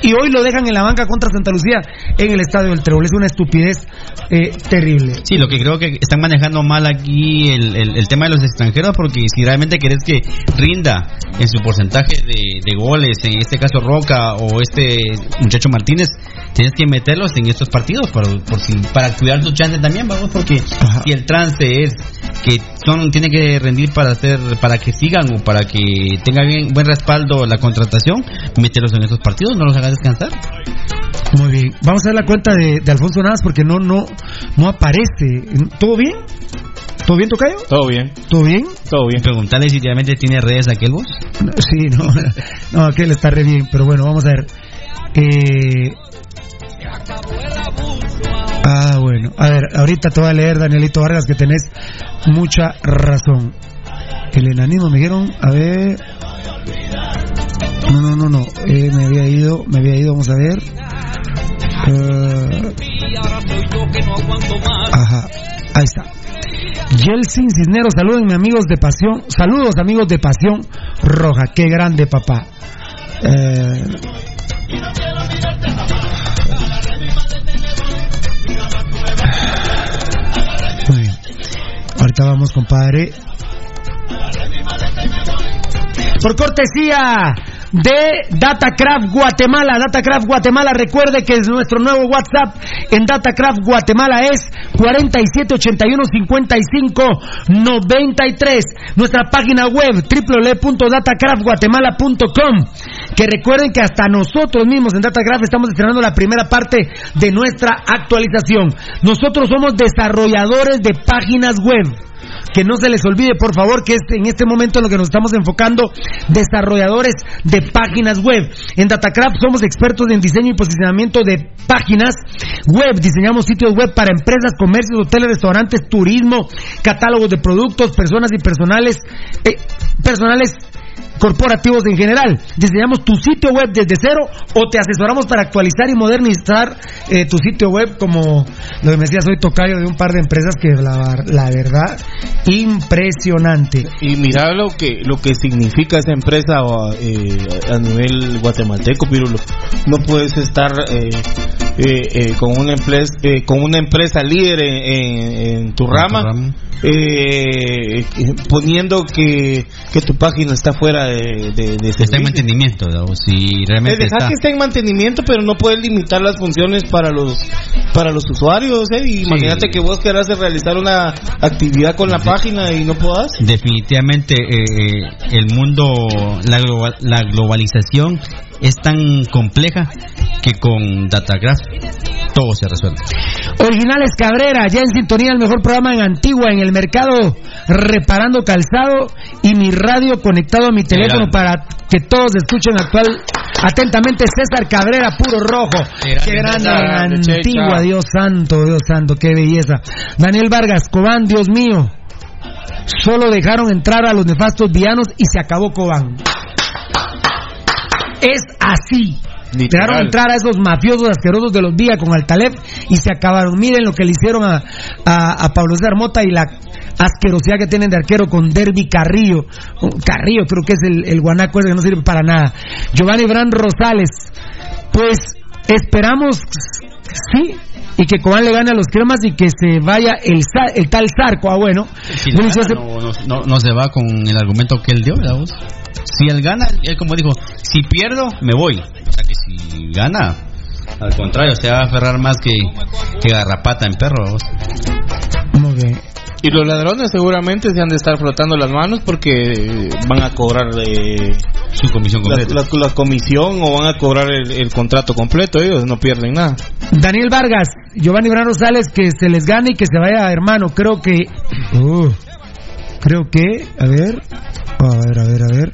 Y hoy lo dejan en la banca contra Santa Lucía en el Estadio del Trébol. Es una estupidez eh, terrible. Sí, lo que creo que están manejando mal aquí el, el, el, tema de los extranjeros, porque si realmente querés que rinda en su porcentaje de, de goles, en este caso Roca o este muchacho Martínez, tienes que meterlos en estos partidos por, por si, para cuidar tu chance también, vamos, porque Ajá. si el trance es que son tiene que rendir para hacer para que sigan o para que tenga bien buen respaldo la contratación, mételos en estos partidos, no los hagas descansar. Muy bien, vamos a ver la cuenta de, de Alfonso Navas porque no no no aparece. ¿Todo bien? ¿Todo bien, Tocayo? Todo bien. ¿Todo bien? Todo bien. Preguntarle si realmente tiene redes aquel vos. Sí, no, no, aquel está re bien, pero bueno, vamos a ver. Eh, Ah, bueno. A ver, ahorita te voy a leer, Danielito Vargas, que tenés mucha razón. El enanismo me dijeron, a ver. No, no, no, no. Eh, me había ido, me había ido, vamos a ver. Uh... Ajá, ahí está. Yeltsin Cisneros, salúdenme amigos de Pasión, saludos amigos de Pasión Roja, qué grande papá. Eh... Ahorita vamos, compadre. Por cortesía de Datacraft Guatemala. Datacraft Guatemala, recuerde que es nuestro nuevo WhatsApp en Datacraft Guatemala es 4781-5593. Nuestra página web www.datacraftguatemala.com. Que recuerden que hasta nosotros mismos en Datacraft estamos estrenando la primera parte de nuestra actualización. Nosotros somos desarrolladores de páginas web que no se les olvide por favor que es en este momento en lo que nos estamos enfocando desarrolladores de páginas web. En Datacraft somos expertos en diseño y posicionamiento de páginas web. Diseñamos sitios web para empresas comercios hoteles restaurantes turismo catálogos de productos personas y personales eh, personales corporativos en general. Diseñamos tu sitio web desde cero o te asesoramos para actualizar y modernizar eh, tu sitio web como lo que me decía, soy tocayo de un par de empresas que la, la verdad, impresionante. Y mira lo que lo que significa esa empresa eh, a nivel guatemalteco, Pirulo. No puedes estar eh, eh, eh, con una empresa eh, con una empresa líder en, en tu rama, eh, poniendo que, que tu página está fuera de, de, de Está en mantenimiento, ¿no? si realmente está. que esté en mantenimiento, pero no puedes limitar las funciones para los para los usuarios. ¿eh? Y Imagínate que vos querás realizar una actividad con la página y no puedas. Definitivamente eh, eh, el mundo, la, globa- la globalización es tan compleja que con Datagraph todo se resuelve. Originales Cabrera, ya en sintonía el mejor programa en Antigua, en el mercado, reparando calzado y mi radio conectado a mi teléfono para que todos escuchen actual. Atentamente, César Cabrera, puro rojo. Qué grande en. Antigua, Dios santo, Dios santo, qué belleza. Daniel Vargas, Cobán, Dios mío. Solo dejaron entrar a los nefastos vianos y se acabó Cobán. Es así. Literal. Dejaron entrar a esos mafiosos asquerosos de los Vía con Altalef y se acabaron. Miren lo que le hicieron a, a, a Pablo César Mota y la asquerosidad que tienen de arquero con Derby Carrillo. Carrillo creo que es el, el guanaco ese que no sirve para nada. Giovanni Bran Rosales. Pues esperamos, sí, y que Cobán le gane a los cremas y que se vaya el, el tal Zarco. Ah, bueno. Si gana, no, no- se va con el argumento que él dio, ¿verdad vos? Si él gana, él como dijo, si pierdo, me voy. O sea que si gana, al contrario, se va a aferrar más que, que garrapata en perro, vos. Muy bien. Y los ladrones seguramente se han de estar frotando las manos porque van a cobrar eh, su comisión la, completa. la- la comisión o van a cobrar el, el contrato completo. Ellos no pierden nada. Daniel Vargas, Giovanni Bran Rosales, que se les gane y que se vaya, hermano. Creo que. Uh, creo que. A ver. A ver, a ver, a ver.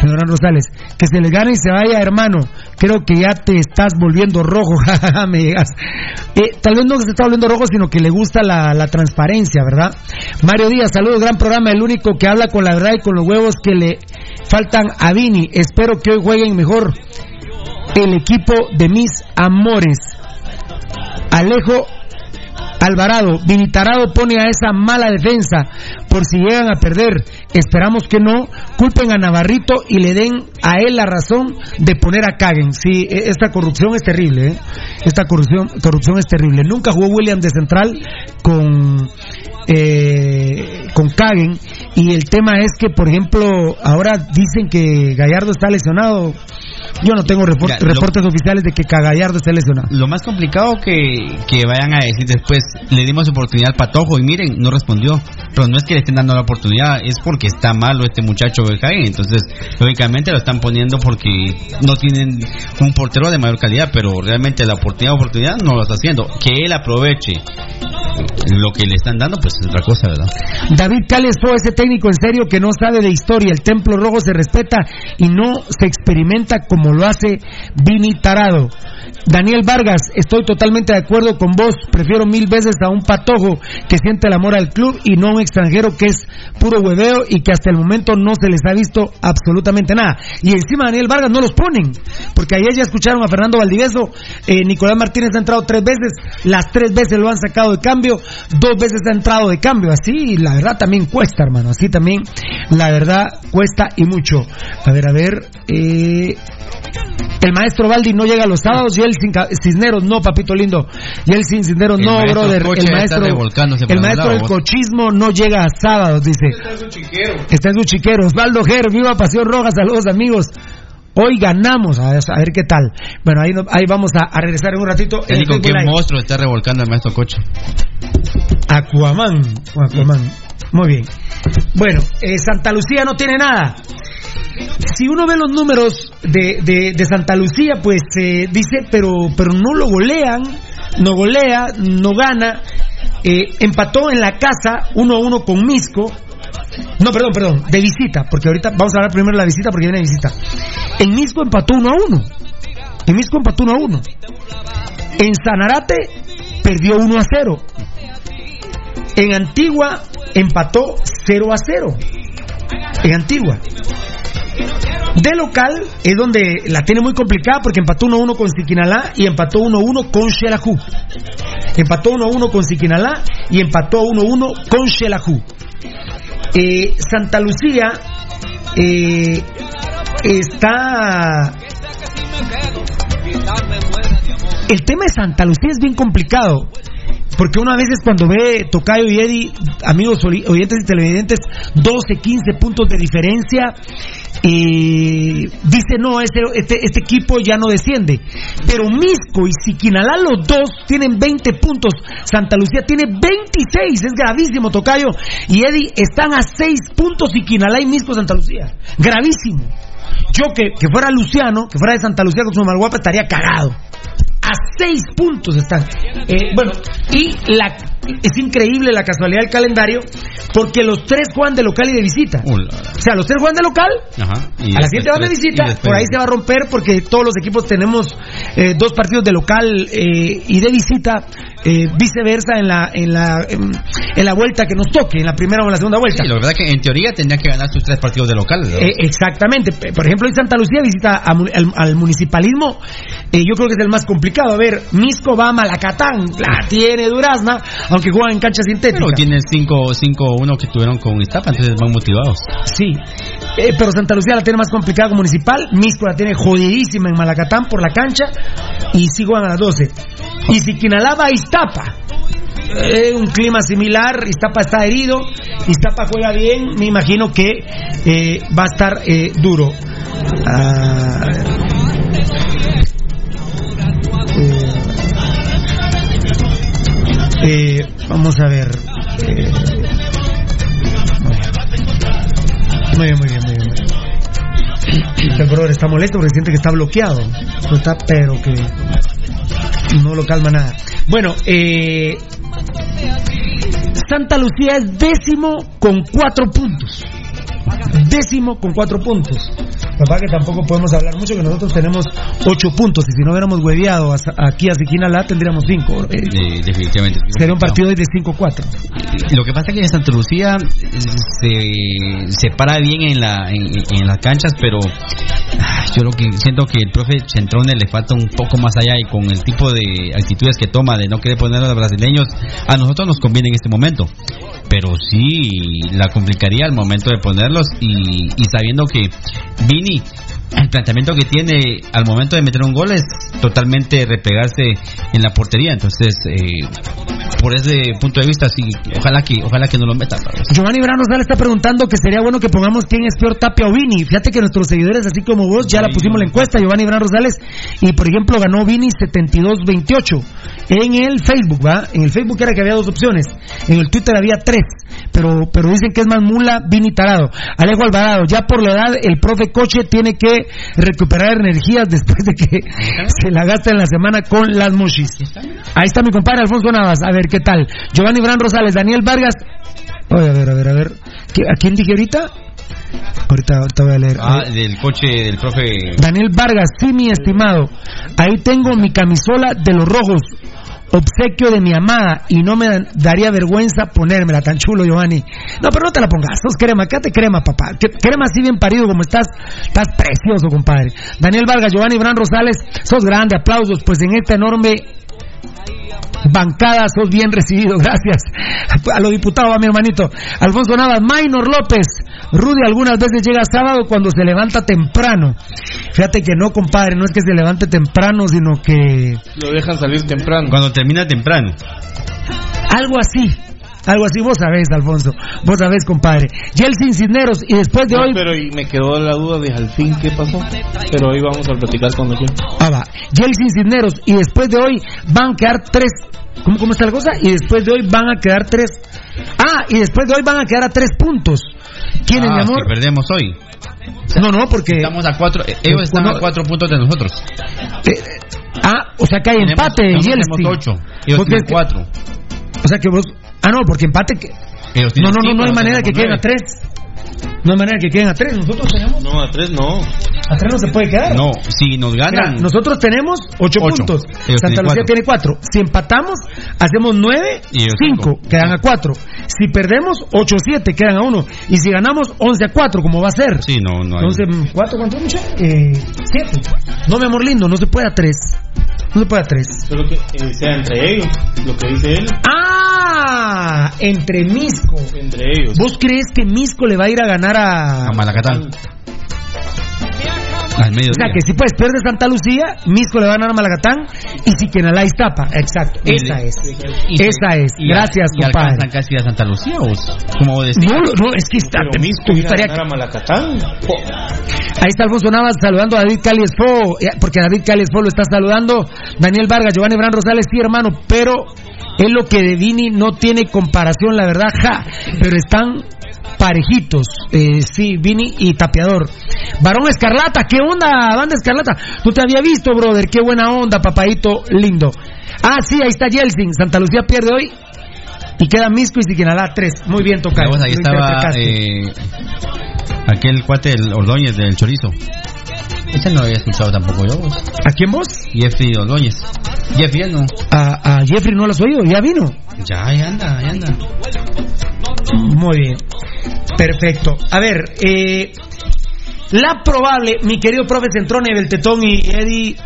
Señor Bran Rosales, que se les gane y se vaya, hermano. Creo que ya te estás volviendo rojo. Me llegas. Eh, tal vez no se está volviendo rojo, sino que le gusta la, la transparencia, ¿verdad? Mario Díaz, saludos, gran programa. El único que habla con la verdad y con los huevos que le faltan a Vini. Espero que hoy jueguen mejor el equipo de mis amores. Alejo Alvarado, Vinitarado pone a esa mala defensa por si llegan a perder. Esperamos que no. Culpen a Navarrito y le den a él la razón de poner a Caguen. Sí, e- esta corrupción es terrible. ¿eh? Esta corrupción, corrupción es terrible. Nunca jugó William de central con eh, con Caguen y el tema es que, por ejemplo, ahora dicen que Gallardo está lesionado. Yo no tengo report- lo- reportes oficiales de que Gallardo esté lesionado. Lo más complicado que, que vayan a decir después, le dimos oportunidad al Patojo y miren, no respondió. Pero no es que le estén dando la oportunidad, es porque está malo este muchacho de Jaén. Entonces, lógicamente lo están poniendo porque no tienen un portero de mayor calidad, pero realmente la oportunidad, oportunidad no lo está haciendo. Que él aproveche lo que le están dando, pues es otra cosa, ¿verdad? David Cales fue ese técnico en serio que no sabe de historia. El Templo Rojo se respeta y no se experimenta como lo hace Vini Tarado. Daniel Vargas, estoy totalmente de acuerdo con vos. Prefiero mil veces a un patojo que siente el amor al club y no a un extranjero que es puro hueveo y que hasta el momento no se les ha visto absolutamente nada. Y encima Daniel Vargas no los ponen, porque ayer ya escucharon a Fernando Valdivieso, eh, Nicolás Martínez ha entrado tres veces, las tres veces lo han sacado de cambio, dos veces ha entrado de cambio. Así, la verdad también cuesta, hermano. Así también, la verdad cuesta y mucho. A ver, a ver. Eh, el maestro Baldi no llega los sábados y el Cisneros no, papito lindo. Y el sin Cisneros El no, maestro brother. El está maestro, el maestro del cochismo no llega a sábados, dice. Está en su chiquero. Osvaldo Ger, viva Pasión Roja, saludos amigos. Hoy ganamos, a ver, a ver qué tal. Bueno, ahí, no- ahí vamos a, a regresar en un ratito. El Facebook que un Live. monstruo está revolcando al maestro Coche. Aquaman. Aquaman. Muy bien. Bueno, eh, Santa Lucía no tiene nada. Si uno ve los números de, de- de Santa Lucía, pues eh, dice, pero, pero no lo golean, no golea, no gana. Eh, empató en la casa 1 a 1 con Misco. No, perdón, perdón, de visita, porque ahorita vamos a hablar primero de la visita porque viene de visita. En Misco empató 1 a 1. En Misco empató 1 a 1. En Sanarate perdió 1 a 0. En Antigua empató 0 a 0. En Antigua. De local es donde la tiene muy complicada porque empató 1-1 con Siquinalá y empató 1-1 con Xelajú. Empató 1-1 con Siquinalá y empató 1-1 con Xelajú. Eh, Santa Lucía eh, está... El tema de Santa Lucía es bien complicado. Porque uno a veces cuando ve Tocayo y Eddie, amigos oyentes y televidentes, 12, 15 puntos de diferencia, eh, dice no, este, este, este equipo ya no desciende. Pero Misco y Siquinalá los dos tienen 20 puntos, Santa Lucía tiene 26, es gravísimo Tocayo y Eddie están a 6 puntos Siquinalá y Misco Santa Lucía, gravísimo. Yo que, que fuera Luciano, que fuera de Santa Lucía con su Malguapa, estaría cagado. A seis puntos están. Eh, bueno, y la, es increíble la casualidad del calendario, porque los tres juegan de local y de visita. O sea, los tres juegan de local, Ajá. Y a la siguiente van de visita, por ahí se va a romper porque todos los equipos tenemos eh, dos partidos de local eh, y de visita, viceversa en la, en, la, en, en la vuelta que nos toque, en la primera o en la segunda vuelta. Sí, lo verdad que en teoría tendría que ganar sus tres partidos de local. exactamente. Por ejemplo, en Santa Lucía visita a al, al municipalismo. yo creo que es el más complicado. A ver, Misco va a Malacatán. La tiene Durazna, aunque juega en cancha sintética. Pero tienen 5-1 que tuvieron con Iztapa, entonces van motivados. Sí. Eh, pero Santa Lucía la tiene más complicada como municipal. Misco la tiene jodidísima en Malacatán por la cancha. Y sí juegan a las 12. Y Siquinalá va a Iztapa. Eh, un clima similar. Iztapa está herido. Iztapa juega bien. Me imagino que eh, va a estar eh, duro. Ah, eh, vamos a ver. Eh, muy bien, muy bien, muy bien. El brother está molesto porque siente que está bloqueado. No está, pero que no lo calma nada. Bueno, eh, Santa Lucía es décimo con cuatro puntos. Décimo con cuatro puntos. Papá que tampoco podemos hablar mucho, que nosotros tenemos ocho puntos. Y si no hubiéramos hueveado aquí a Siquinalá, tendríamos cinco. Eh, Eh, definitivamente. sería un partido de 5-4. Lo que pasa es que en Santa Lucía eh, se, se para bien en, la, en, en las canchas, pero ah, yo lo que siento que el profe Centrone le falta un poco más allá y con el tipo de actitudes que toma de no querer poner a los brasileños, a nosotros nos conviene en este momento. Pero sí la complicaría al momento de ponerlos y, y sabiendo que Vini feet el planteamiento que tiene al momento de meter un gol es totalmente replegarse en la portería. Entonces, eh, por ese punto de vista, sí, ojalá que, ojalá que no lo meta. Giovanni Verano Sala está preguntando que sería bueno que pongamos quién es peor Tapia o Vini. Fíjate que nuestros seguidores, así como vos, ya la pusimos la encuesta, Giovanni Verano Rosales, y por ejemplo ganó Vini 72-28 en el Facebook, ¿va? En el Facebook era que había dos opciones, en el Twitter había tres, pero, pero dicen que es más mula Vini Tarado. Alejo Alvarado, ya por la edad el profe Coche tiene que recuperar energías después de que se la gasta en la semana con las mushis. Ahí está mi compadre Alfonso Navas, a ver qué tal. Giovanni Verano Rosales, Daniel Vargas, Oye, a ver, a ver, a ver. ¿Qué- ¿A quién dije ahorita? Ahorita, ahorita voy a leer. Ah, del coche del profe. Daniel Vargas, sí, mi estimado. Ahí tengo mi camisola de los rojos. Obsequio de mi amada. Y no me da- daría vergüenza ponérmela tan chulo, Giovanni. No, pero no te la pongas. Sos crema. Quédate crema, papá. Crema así bien parido como estás. Estás precioso, compadre. Daniel Vargas, Giovanni Bran Rosales. Sos grande. Aplausos. Pues en esta enorme bancada sos bien recibido, gracias. A los diputados, a mi hermanito. Alfonso Navas, Maynor López. Rudy algunas veces llega sábado cuando se levanta temprano. Fíjate que no, compadre, no es que se levante temprano, sino que Lo dejan salir temprano. Cuando termina temprano. algo así. Algo así, vos sabés, Alfonso. Vos sabés, compadre. Yeltsin Cisneros, y después de No, hoy. pero y me quedó la duda de al fin qué pasó. Pero hoy vamos a platicar con quién. Ah, va. Yeltsin Cisneros, y después de hoy van a quedar tres. ¿Cómo, ¿Cómo está la cosa? Y después de hoy van a quedar tres. Ah, y después de hoy van a quedar a tres puntos. ¿Quiénes, Ah, mi amor? Perdemos hoy. No, no, porque. Estamos a cuatro. eh, Ellos están no. a cuatro puntos de nosotros. Ah, o sea que hay Tenemos- empate, nosotros Yeltsin. tenemos ocho. Ellos ¿Vos tienen cuatro. O sea que vos. Ah, no, porque empate. Que... Ellos No, no, no, no hay manera de que queden a tres. No hay manera que queden a tres. Nosotros tenemos. No, a tres no. A tres no se puede quedar. No, si nos Mira, ganan. nosotros tenemos ocho, Ocho. puntos. Ellos Santa Lucía cuatro. tiene cuatro. Si empatamos, hacemos nueve, Y cinco, cinco. quedan a cuatro. Si perdemos, ocho, siete, quedan a uno. Y si ganamos, once a cuatro, como va a ser. Sí, no, no hay. Entonces, ¿cuánto, cuánto, mucha? Eh, siete. No, mi amor lindo, no se puede a tres. No se puede a tres. Solo que eh, sea entre ellos, lo que dice él, ¡Ah! Entre Misco. entre ellos. ¿Vos crees que Misco le va a ir a ganar a... A Malacatán. Al medio. O sea, que si puedes perder Santa Lucía, Misco le va a ganar a Malagatán y Siquenalá Iztapa. Exacto, Y esa le- es. y- Esa es. y- Gracias, y compadre. alcanzan casi a Santa Lucía, ¿o? ¿Cómo vos decís? No, no, es que está. Pero Misco viene a a Malacatán. Ahí está Alfonso Navas saludando a David Cali Espo, eh, porque David Cali Espo lo está saludando. Daniel Vargas, Giovanni Bran Rosales, sí, hermano, pero es lo que de Vini no tiene comparación, la verdad, ja, pero están parejitos, eh, sí, Vini y Tapeador. Varón Escarlata, ¿qué onda, banda Escarlata? No te había visto, brother, qué buena onda, papadito lindo. Ah, sí, ahí está Yeltsin, Santa Lucía pierde hoy. Y queda Misco y Siquinalá 3. Muy bien, toca. Vamos, ahí estaba eh, aquel cuate del Ordóñez del Chorizo. Ese no había escuchado tampoco yo. vos. ¿A quién vos? Jeffrey Ordóñez. Jeffrey, no. A, a Jeffrey no lo has oído, ya vino. Ya, ya anda, ya anda. Muy bien. Perfecto. A ver, eh, la probable, mi querido profe Centrone, Beltetón y Eddie.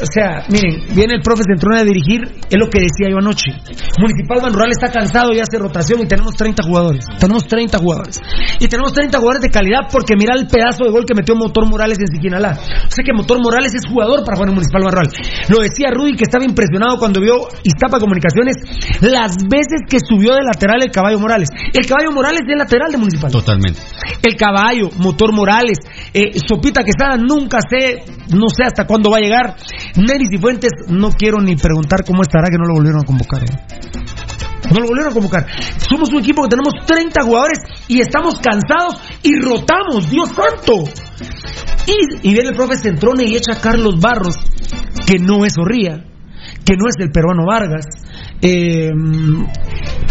O sea, miren, viene el profe Centrone a dirigir, es lo que decía yo anoche. Municipal Banrural está cansado y hace rotación y tenemos 30 jugadores. Tenemos 30 jugadores. Y tenemos 30 jugadores de calidad porque mira el pedazo de gol que metió Motor Morales en Siquinalá. O sea que Motor Morales es jugador para jugar en Municipal Banrural. Lo decía Rudy que estaba impresionado cuando vio Iztapa Comunicaciones las veces que subió de lateral el caballo Morales. El caballo Morales es lateral de Municipal. Totalmente. El caballo, motor Morales, eh, Sopita Quesada, nunca sé, no sé hasta cuándo va a llegar. Neris y Fuentes, no quiero ni preguntar cómo estará que no lo volvieron a convocar. eh. No lo volvieron a convocar. Somos un equipo que tenemos 30 jugadores y estamos cansados y rotamos, Dios santo. Y, y viene el profe Centrone y echa a Carlos Barros, que no es Zorría, que no es el peruano Vargas. Eh,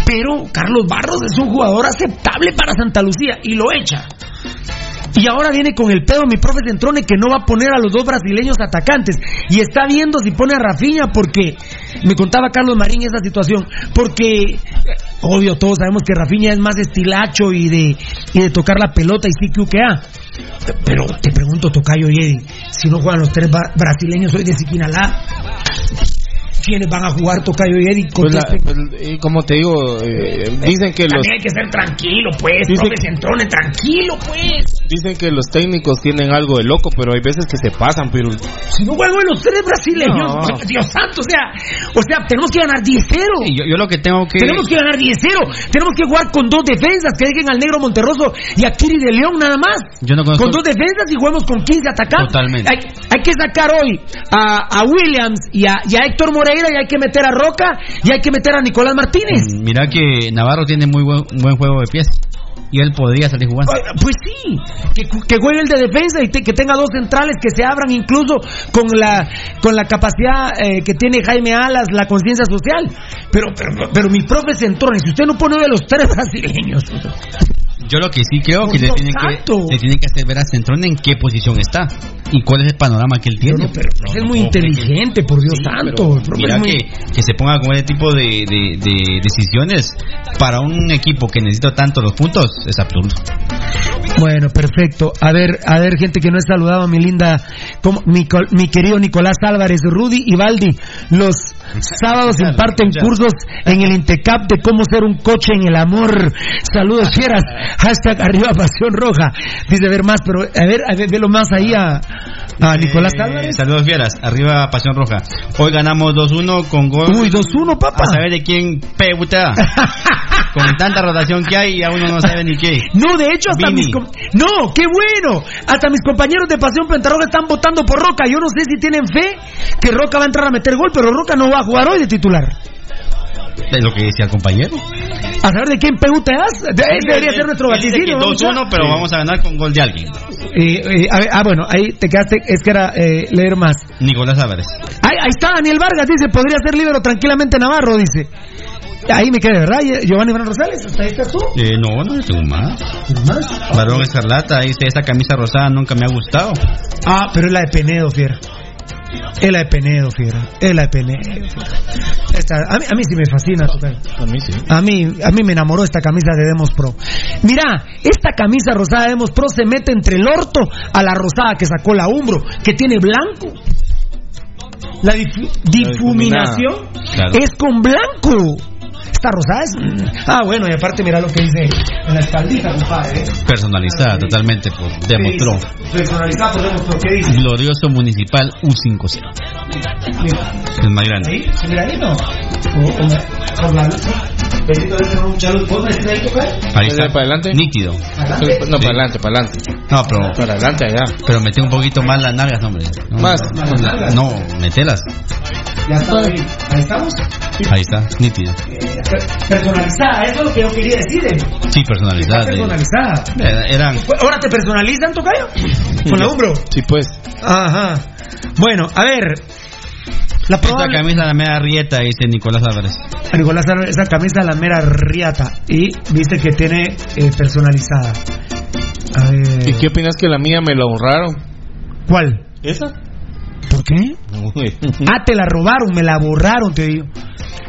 pero Carlos Barros es un jugador aceptable para Santa Lucía y lo echa. Y ahora viene con el pedo mi profe Centrone que no va a poner a los dos brasileños atacantes. Y está viendo si pone a Rafinha porque me contaba Carlos Marín esa situación. Porque, eh, obvio, todos sabemos que Rafinha es más estilacho y de, y de tocar la pelota y sí que a. Pero te pregunto, Tocayo y Eddie, si no juegan los tres brasileños hoy de Siquinalá, ¿quiénes van a jugar Tocayo y Eddie? Pues la- pues, y como te digo, eh, dicen que los También hay que ser tranquilo, pues, Dice- profe Centrone, tranquilo, pues. dicen que los técnicos tienen algo de loco, pero hay veces que se pasan, pero Si no juego en los tres brasileños, No. Dios santo, o sea, o sea, tenemos que ganar 10-0. Sí, yo, yo lo que tengo que. Tenemos que ganar 10-0. Tenemos que jugar con dos defensas que dejen al negro Monterroso y a Kiri de León nada más. Yo no conozco- Con dos defensas y juguemos con 15 atacantes. Totalmente. Hay, hay que sacar hoy a, a Williams y a, y a Héctor Y hay que meter a Roca y hay que meter a Nicolás Martínez. Mm, Mira que Navarro tiene muy buen, buen juego de pies. Y él podría salir jugando. Pues sí, que, que juegue el de defensa y te- que tenga dos centrales que se abran incluso con la con la capacidad eh, que tiene Jaime Alas, la conciencia social. Pero, pero, pero mi profe Centrones, si usted no pone uno de los tres brasileños, Yo lo que sí creo que le Dios tienen que, santo. le tienen que hacer ver a Centrón en qué posición está y cuál es el panorama que él tiene. no, pero es muy inteligente, por Dios santo. el profe Mira muy- que, que se ponga con ese tipo de, de- de decisiones para un equipo que necesita tanto los puntos es absurdo. Bueno, perfecto. A ver, a ver, gente que no he saludado a mi linda, como, mi, mi querido Nicolás Álvarez, Rudy y Baldi. Los sábados imparten cursos en el Intecap de cómo ser un coche en el amor. Saludos, fieras. Hashtag arriba pasión roja. Dice ver más, pero a ver, a ver, velo más ahí a, a Nicolás Eh, Álvarez. saludos fieras, arriba Pasión Roja. Hoy ganamos 2-1 con gol. Uy, 2-1, papá. A saber de quién pegutea. con tanta rotación que hay, ya uno no sabe ni qué. No, de hecho, hasta Vini. mis. com- No, qué bueno. Hasta mis compañeros de Pasión Pentarroja están votando por Roca. Yo no sé si tienen fe que Roca va a entrar a meter gol, pero Roca no va a jugar hoy de titular. Es lo que decía el compañero. A saber de quién PU te das. De- Ese debería ser nuestro Él vaticinio. ¿no, 2-1, mucha? pero vamos a ganar con gol de alguien. Eh, eh, a ver, ah, bueno, ahí te quedaste. Es que era eh, leer más. Nicolás Álvarez. Ahí, ahí está Daniel Vargas, dice: podría ser libero tranquilamente Navarro, dice. Ahí me quedé, ¿verdad? Giovanni Fran Rosales, hasta ahí estás tú. Eh, no, no, tengo más. más? Varón Escarlata, dice, esa camisa rosada nunca me ha gustado. Ah, pero es la de Penedo, fiera. Es la de Penedo, fiera. Es la de Penedo. Esta, a, mí, a mí sí me fascina. A mí sí. A mí, a mí me enamoró esta camisa de Demos Pro. Mira, esta camisa rosada de Demos Pro se mete entre el orto a la rosada que sacó la Umbro, que tiene blanco. La difu- difuminación Claro. es con blanco. Esta rosada es. mm, Ah, bueno, y aparte, mira lo que dice en la espaldita, compadre. ¿eh? Personalizada totalmente por Demostró. Personalizada por Demos Pro. ¿Qué dice? Glorioso Municipal U50. Mira. Es más grande. ¿Ahí? ¿Se mira ahí no? O, o, por la luz. Bendito Dios, tenemos mucha luz. ¿Vos me ahí, tocar? Ahí está. ¿Para adelante? Nítido. No, para adelante, para adelante. No, pero, Para adelante, allá. pero metí un poquito más las nalgas, hombre. No, Más. No, no, metelas. Ya está ahí. Estamos. Ahí está, nítido. Personalizada, eso es lo que yo quería decir. eh. Sí, personalizada. Está personalizada. Era- Eran ¿Ahora te personalizan, Tocayo? Con la Umbro. Sí, pues. Ajá. Bueno, a ver. La Esta probable... camisa la media rieta, dice Nicolás Álvarez. Nicolás Álvarez, esa camisa la mera riata. Y viste que tiene eh, personalizada. A ver. ¿Y qué opinas que la mía me la honraron? ¿Cuál? ¿Esa? ¿Por qué? Ah, te la robaron, me la borraron, te digo.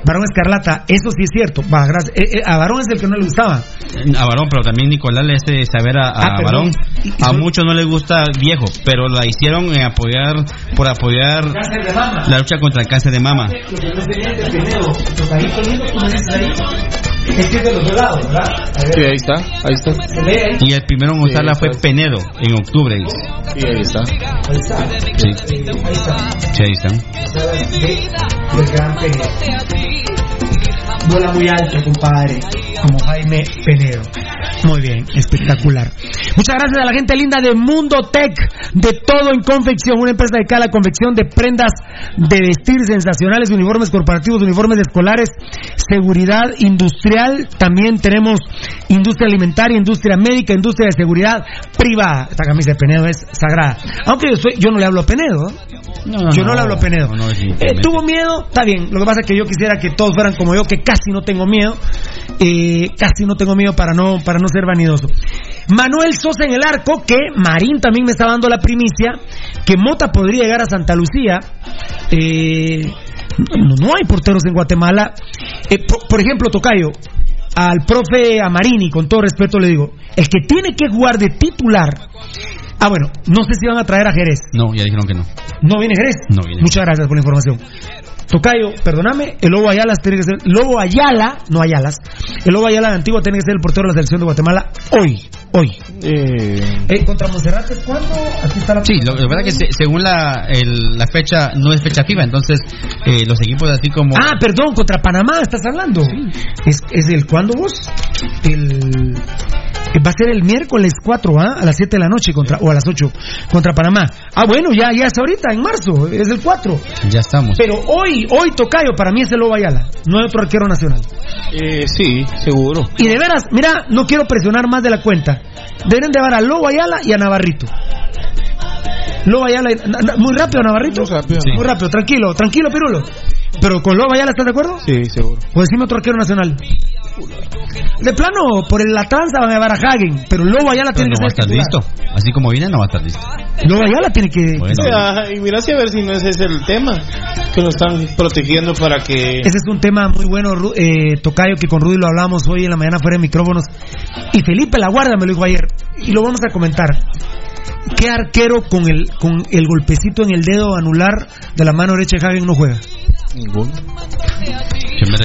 Varón Escarlata, eso sí es cierto. Va, gracias. Eh, eh, a Varón es el que no le gustaba. A Varón, pero también Nicolás le hace saber a, a Ah. Varón. Y A muchos no les gusta viejo, pero la hicieron en apoyar, por apoyar la lucha contra el cáncer de mama. Ahí. Es que es de los dos lados, ¿verdad? A ver, Sí, ahí está, ahí está. Y el primero en usarla Sí, fue. Penedo, en octubre. Sí, ahí está. Ahí está. Sí, Eh, Vuela muy alto, compadre. Como Jaime Penedo. Muy bien, espectacular. Muchas gracias a la gente linda de Mundo Tech, de todo en confección, una empresa dedicada a la confección de prendas de vestir sensacionales, uniformes corporativos, uniformes escolares, seguridad industrial, también tenemos industria alimentaria, industria médica, industria de seguridad privada. Esta camisa de Penedo es sagrada. Aunque yo, soy, yo no le hablo a Penedo, ¿eh? yo no, le hablo a Penedo. No, no, Eh, tuvo miedo, está bien. Lo que pasa es que yo quisiera que todos fueran como yo, que casi no tengo miedo. Eh, casi no tengo miedo para no, para no ser vanidoso. Manuel Sosa en el arco, que Marín también me está dando la primicia, que Mota podría llegar a Santa Lucía. Eh, no, no hay porteros en Guatemala. Eh, por, por ejemplo, Tocayo, al profe Amarini, con todo respeto le digo, el que tiene que jugar de titular. Ah, bueno, no sé si van a traer a Jerez. No, ya dijeron que no. ¿No viene Jerez? No viene. Muchas gracias por la información. Tocayo, perdóname, el Lobo Ayala tiene que ser. Lobo Ayala, no Ayalas. El Lobo Ayala de Antigua tiene que ser el portero de la selección de Guatemala hoy. Hoy. Eh, Eh, ¿Contra Monserrate es cuándo? Aquí está la. Sí, lo, lo verdad que se- según la, el- la fecha, no es fecha fija, entonces eh, los equipos así como... Ah, perdón, contra Panamá estás hablando. ¿Es, ¿Es el cuándo vos? El. Eh, Va a ser el miércoles 4, ¿ah? A las 7 de la noche contra, o a las 8 contra Panamá. Ah, bueno, ya, ya es ahorita, en marzo, es el 4. Ya estamos. Pero hoy, hoy Tocayo, para mí es el Lobo Ayala, no hay otro arquero nacional. eh, sí, seguro. Y de veras, mira, no quiero presionar más de la cuenta. Deben de llevar a Lobo Ayala y a Navarrito. Lobo Ayala, y- muy rápido Navarrito. Muy rápido. Sí. Muy rápido, tranquilo, tranquilo, Pirulo. Pero con Lobo Ayala, ¿estás de acuerdo? Sí, seguro. O decime otro arquero nacional. De plano, por el- la tranza van a llevar a Hagen, pero Lobo Ayala Pero tiene no que va a estar titular. listo. Así como viene, no va a estar listo. Lobo Ayala tiene que... Bueno. O sea, y mira si a ver si no ese es el tema. Que lo están protegiendo para que. Ese es un tema muy bueno, eh, Tocayo, que con Rudy lo hablamos hoy en la mañana fuera de micrófonos. Y Felipe La Guardia me lo dijo ayer. Y lo vamos a comentar. ¿Qué arquero con el, con el golpecito en el dedo anular de la mano derecha de Hagen no juega? Ninguno.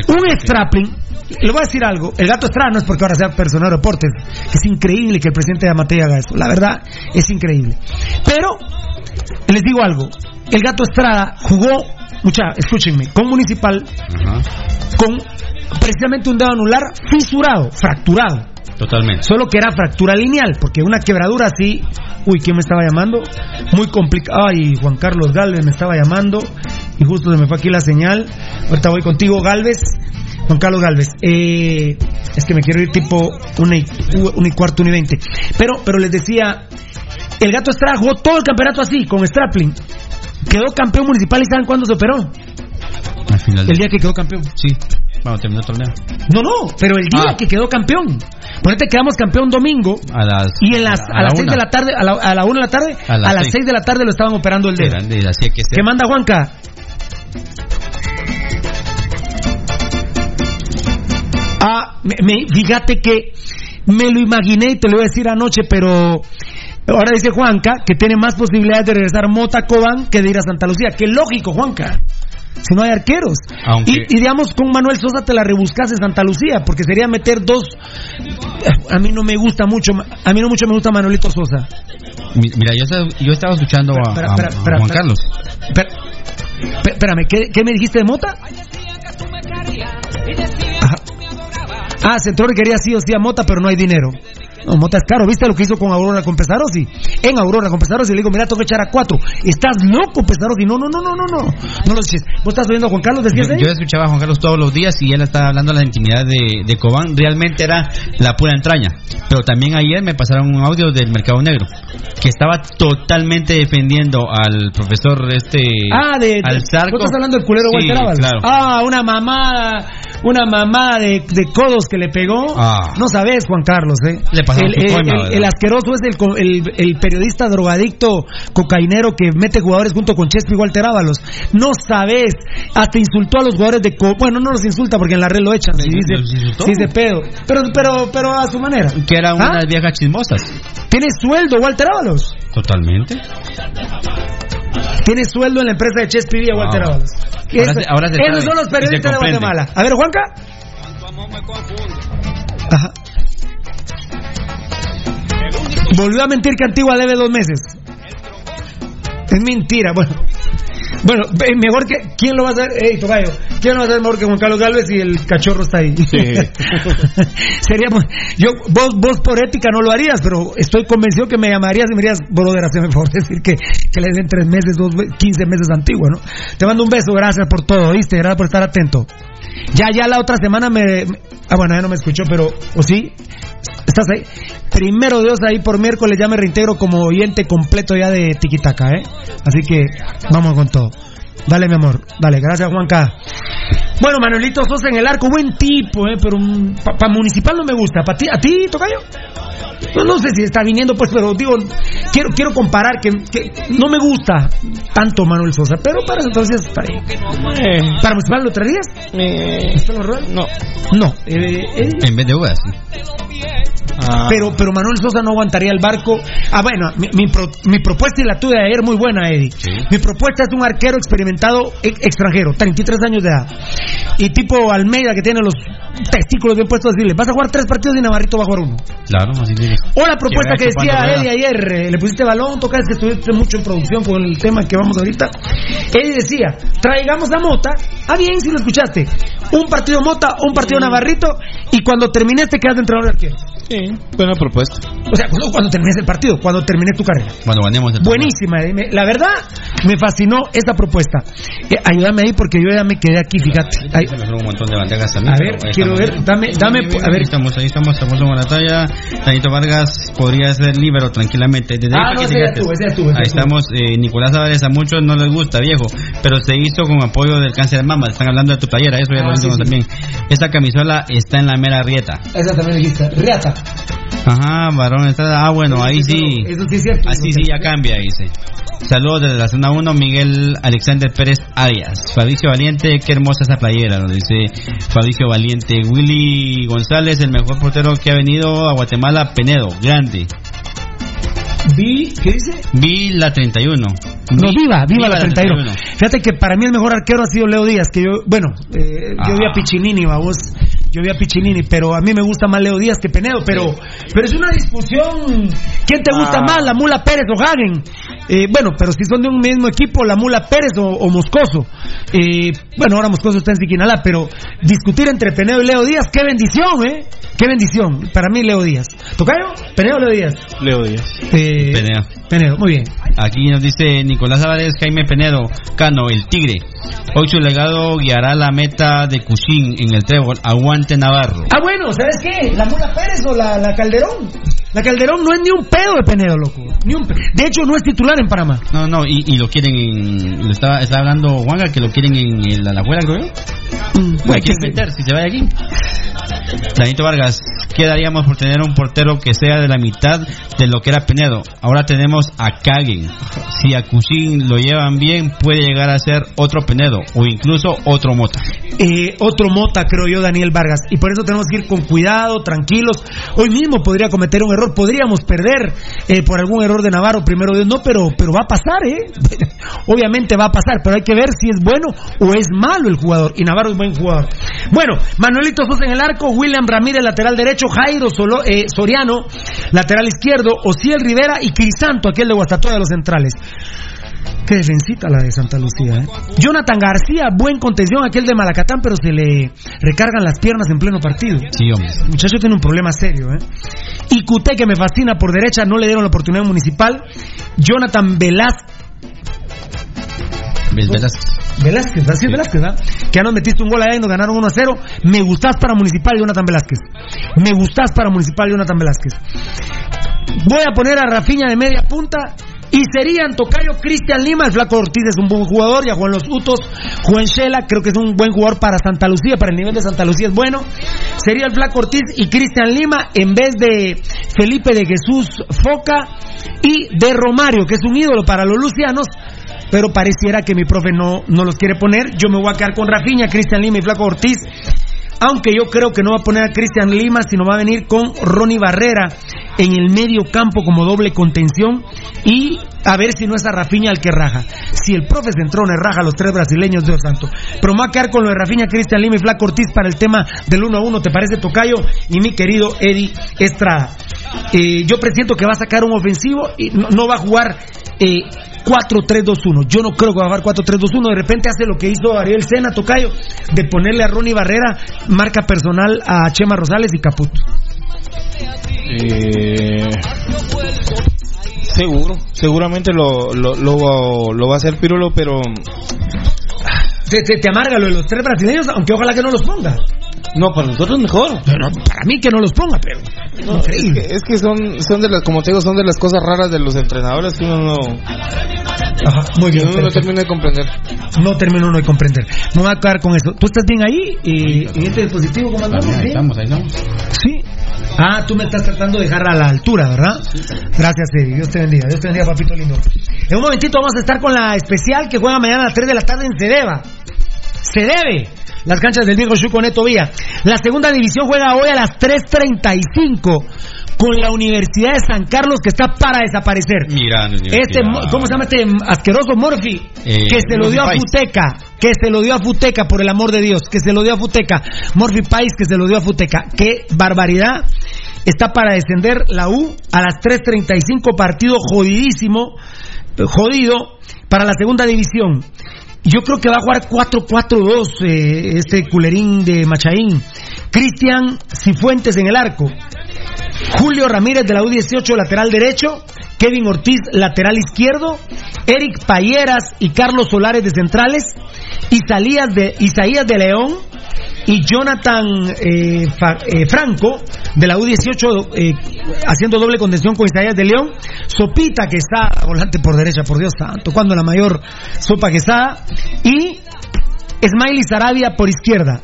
Un Strapling. Le voy a decir algo. El gato Estrada no es porque ahora sea personal de deportes. que Es increíble que el presidente de Amatei haga eso. La verdad, es increíble. Pero, les digo algo. El gato Estrada jugó, mucha, escúchenme, con Municipal, con precisamente un dedo anular fisurado, fracturado. totalmente. Solo que era fractura lineal, porque una quebradura así. Uy, ¿quién me estaba llamando? Muy complicado. Ay, Juan Carlos Galvez me estaba llamando. Y justo se me fue aquí la señal. Ahorita voy contigo, Galvez. Juan Carlos Galvez. Eh, es que me quiero ir tipo una y, una y cuarto, una y veinte. Pero, pero les decía, el gato Estrada jugó todo el campeonato así, con Strapling. Quedó campeón municipal y ¿saben cuándo se operó? Al final El día que quedó campeón. Sí. Vamos, terminó el torneo. No, no, pero el día Ah. que quedó campeón. Ponete, quedamos campeón domingo. A las. Y en las, a a, la las 6 una. de la tarde, a la, a la 1 de la tarde, A a, las las seis. 6 de la tarde lo estaban operando el dedo. Grande, así hay que. ¿Qué manda Juanca? Ah, me, me- fíjate que me lo imaginé y te lo iba a decir anoche, pero ahora dice Juanca que tiene más posibilidades de regresar Mota Cobán que de ir a Santa Lucía. Qué lógico, Juanca. Si no hay arqueros. Aunque- Y, y digamos, con Manuel Sosa te la rebuscas en Santa Lucía, porque sería meter dos. A mí no me gusta mucho, a mí no mucho me gusta Manuelito Sosa. Mi- Mira, yo, estaba- yo estaba escuchando a, Juan. Carlos. Espérame, ¿qué, qué me dijiste de Mota? Ah, Centrone quería sí o sí a Mota, pero no hay dinero. No, Mota es caro. ¿Viste lo que hizo con Aurora con Pesarosi? En Aurora con Pesarosi le digo, mira, tengo que echar a cuatro. ¿Estás loco, Pesarosi? No, no, no, no, no, no. No lo dices. ¿Vos estás oyendo a Juan Carlos? ¿Decías Yo, ahí? yo escuchaba a Juan Carlos todos los días y él estaba hablando de la intimidad de, de Cobán. Realmente era la pura entraña. Pero también ayer me pasaron un audio del Mercado Negro que estaba totalmente defendiendo al profesor este. Ah, de, de- al Zarco. ¿Vos estás hablando del culero Sí, Walter claro. Ah, una mamada, una mamada de, de codos que le pegó. Ah. No sabes, Juan Carlos, ¿eh? Le el, el- coima, el- el asqueroso es el, co- el, el periodista drogadicto cocainero que mete jugadores junto con Chespi y Walter Ábalos. No sabes, hasta insultó a los jugadores de Co bueno, no los insulta porque en la red lo echan. Sí, dice, dice pedo. Pero, pero, pero a su manera. Que eran ¿Ah? unas viejas chismosas. Tiene sueldo Walter Ábalos. Totalmente. Tiene sueldo en la empresa de Chespi y Walter. Ábalos. Ahora se- ahora se esos sabe son los periodistas de. Guatemala. A ver, Juanca. Ajá. Volvió a mentir que Antigua debe dos meses. Es mentira, bueno. Bueno, ve- mejor que. ¿Quién lo va a hacer? Ey, Tocayo. ¿Quién lo va a hacer mejor que Juan Carlos Galvez y el cachorro está ahí? Sería. muy- Yo, vos, vos por ética no lo harías, pero estoy convencido que me llamarías y me dirías, brother, hazme de decir que, que le den tres meses, dos, 15 meses antigua, ¿no? Te mando un beso, gracias por todo, ¿viste? Gracias por estar atento. Ya, ya la otra semana me. me- ah, bueno, ya no me escuchó, pero. ¿O sí? ¿Estás ahí? Primero Dios, ahí por miércoles ya me reintegro como oyente completo ya de Tiquitaca, ¿eh? Así que vamos con todo. Dale, mi amor. Dale, gracias, Juanca. Bueno, Manuelito Sosa en el arco, buen tipo, ¿eh? Pero para municipal no me gusta. ¿Para ti, ¿A ti, Tocayo? No, no sé si está viniendo, pues, pero digo, quiero, quiero comparar que, que no me gusta tanto Manuel Sosa, pero para entonces está ahí. ¿Para municipal lo traerías? ¿Municipal Rural? No. No. Eh, eh, En vez de uvas. Ah. pero, pero Manuel Sosa no aguantaría el barco. Ah, bueno, mi, mi, pro- mi propuesta y la tuya de ayer muy buena, Eddie. Mi propuesta es un arquero experimentado e- extranjero, 33 años de edad. Y tipo Almeida que tiene los testículos bien puestos, decirle, vas a jugar tres partidos y Navarrito va a jugar uno. Claro, así tiene. O la propuesta que decía. Eddie ayer, eh, le pusiste balón, tocas que estuviste mucho en producción con el tema que vamos ahorita. Eddie decía, traigamos a Mota, ah bien, si lo escuchaste, un partido Mota, un partido Navarrito, y cuando termines te quedas de entrenador de arquero. Sí, buena propuesta. O sea, no cuando termines el partido, cuando termines tu carrera. Cuando ganemos el Buenísima. Me- la verdad, me fascinó esta propuesta. Eh, ayúdame ahí porque yo ya me quedé aquí, fíjate. Ay, Se me fueron un montón de bandejas también. A ver, quiero ver, dame, dame, a ver. Ahí estamos, ahí estamos, estamos en la talla. Tanito Vargas podría ser libero tranquilamente. Desde Ah, no, ese ya estuvo, ese ya estuvo, Ahí estamos, eh, Nicolás Álvarez a muchos no les gusta, viejo, pero se hizo con apoyo del cáncer de mama. Están hablando de tu playera, eso ya Ah, lo sí, dijimos sí. también. Esa camisola está en la mera rieta. Esa también dijiste. Reata. Ajá, varón, está, ah, bueno, ahí sí. Eso sí es cierto. Así sí ya cambia, dice. Saludos desde la zona 1, Miguel Alexander Pérez Arias. Fabricio Valiente, qué hermosa esa playera, nos dice Fabricio Valiente. Willy González, el mejor portero que ha venido a Guatemala, Penedo, grande. Vi, ¿qué dice? Vi la 31. No, Vi- viva, viva la 31. 31. Fíjate que para mí el mejor arquero ha sido Leo Díaz, que yo, bueno, eh, yo vi a Piccinini, vamos, yo vi a Piccinini, pero a mí me gusta más Leo Díaz que Penedo, pero, pero es una discusión, ¿quién te gusta Ah. más, la Mula Pérez o Hagen? Eh, bueno, pero si son de un mismo equipo, la Mula Pérez o, o Moscoso. Eh, bueno, ahora Moscoso está en Siquinalá, pero discutir entre Penedo y Leo Díaz, qué bendición, ¿eh? Qué bendición, para mí Leo Díaz. ¿Tocayo? ¿Penedo o Leo Díaz? Leo Díaz. Eh, Penedo. Penedo, muy bien. Aquí nos dice Nicolás Álvarez, Jaime Penedo, Cano, el Tigre. Hoy su legado guiará la meta de Cushing en el trébol. Aguante Navarro. Ah, bueno, ¿sabes qué? ¿La Mula Pérez o la, la Calderón? La Calderón no es ni un pedo de Penedo, loco. Ni un pe- De hecho, no es titular en Panamá. No, no, y, y lo quieren en. Lo estaba, estaba hablando Juanga que lo quieren en el Alajuela, creo yo. Hay que quieren meter si se va de aquí. Danito Vargas, ¿qué daríamos por tener un portero que sea de la mitad de lo que era Penedo? Ahora tenemos a Kagen. Si a Cushing lo llevan bien, puede llegar a ser otro Penedo o incluso otro Mota. eh, otro mota, creo yo, Daniel Vargas. Y por eso tenemos que ir con cuidado, tranquilos. Hoy mismo podría cometer un error, podríamos perder eh, por algún error de Navarro, primero Dios, no, pero, pero va a pasar, ¿eh? Obviamente va a pasar, pero hay que ver si es bueno o es malo el jugador. Y Navarro es buen jugador. Bueno, Manuelito Sosa en el arco, William Ramírez, lateral derecho, Jairo Solo- eh, Soriano, lateral izquierdo, Ociel Rivera y Crisanto, aquel de Guastatoya de los centrales. Qué defensita la de Santa Lucía, ¿eh? Jonathan García, buen contención, aquel de Malacatán, pero se le recargan las piernas en pleno partido. Sí, hombre. El muchacho tiene un problema serio, ¿eh? Y Cute, que me fascina por derecha, no le dieron la oportunidad municipal. Jonathan Velázquez. Ves- Velázquez. Velázquez, así es Velázquez, ¿verdad? Que ya nos metiste un gol allá y nos ganaron 1 a 0. Me gustás para Municipal, Jonathan Velázquez. Me gustás para Municipal, Jonathan Velázquez. Voy a poner a Rafiña de media punta. Y serían Tocayo Cristian Lima, el Flaco Ortiz es un buen jugador, ya jugó en los Utos, jugó en Shela, creo que es un buen jugador para Santa Lucía, para el nivel de Santa Lucía es bueno. Sería el Flaco Ortiz y Cristian Lima en vez de Felipe de Jesús Foca y de Romario, que es un ídolo para los lucianos, pero pareciera que mi profe no, no los quiere poner. Yo me voy a quedar con Rafiña, Cristian Lima y Flaco Ortiz. Aunque yo creo que no va a poner a Cristian Lima, sino va a venir con Ronnie Barrera en el medio campo como doble contención y a ver si no es a Rafiña el que raja. Si el profe Centrone raja los tres brasileños, Dios santo. Pero me voy a quedar con lo de Rafiña, Cristian Lima y Flaco Ortiz para el tema del 1 a 1, ¿te parece, Tocayo? Y mi querido Eddie Estrada. Eh, yo presiento que va a sacar un ofensivo y no, no va a jugar eh, 4-3-2-1. Yo no creo que va a jugar 4-3-2-1. De repente hace lo que hizo Ariel Sena, Tocayo, de ponerle a Ronnie Barrera marca personal a Chema Rosales y Caput. Eh, seguro, seguramente lo, lo, lo, lo va a hacer Pirulo, pero Te, te, te amarga lo de los tres brasileños, aunque ojalá que no los ponga. No, para nosotros mejor. Pero para mí que no los ponga, pero. No, es, que, es que son, son de las, como te digo, son de las cosas raras de los entrenadores que uno no, Ajá, muy bien. uno no termina de comprender. No termino uno de comprender. Me voy a quedar con eso. ¿Tú estás bien ahí? ¿Y, en este dispositivo cómo andamos? Ahí ¿Sí? estamos, ahí estamos. Sí. Ah, tú me estás tratando de dejar a la altura, ¿verdad? Gracias, Eddie. Dios te bendiga. Dios te bendiga, papito lindo. En un momentito vamos a estar con la especial que juega mañana a las 3 de la tarde en Cedeva. Se debe. Las canchas del viejo Chuco Neto Vía. La segunda división juega hoy a las 3.35 con la Universidad de San Carlos que está para desaparecer. Mira, Este, mo- ¿cómo se llama este asqueroso Morphy? Eh, que se lo dio a. Futeca. Que se lo dio a Futeca, por el amor de Dios. Que se lo dio a Futeca. Morphy Pais que se lo dio a Futeca. Qué barbaridad. Está para descender la U a las 3.35. Partido jodidísimo. Jodido. Para la segunda división. Yo creo que va a jugar 4-4-2 eh, este culerín de Machaín. Cristian Cifuentes en el arco. Julio Ramírez de la U18, lateral derecho. Kevin Ortiz, lateral izquierdo. Eric Payeras y Carlos Solares de centrales. De, Isaías de León. Y Jonathan eh, eh, Franco de la U18 eh, haciendo doble contención con Isaías de León. Sopita que está volante por derecha, por Dios santo. Cuando la mayor sopa que está. Y Smiley Sarabia por izquierda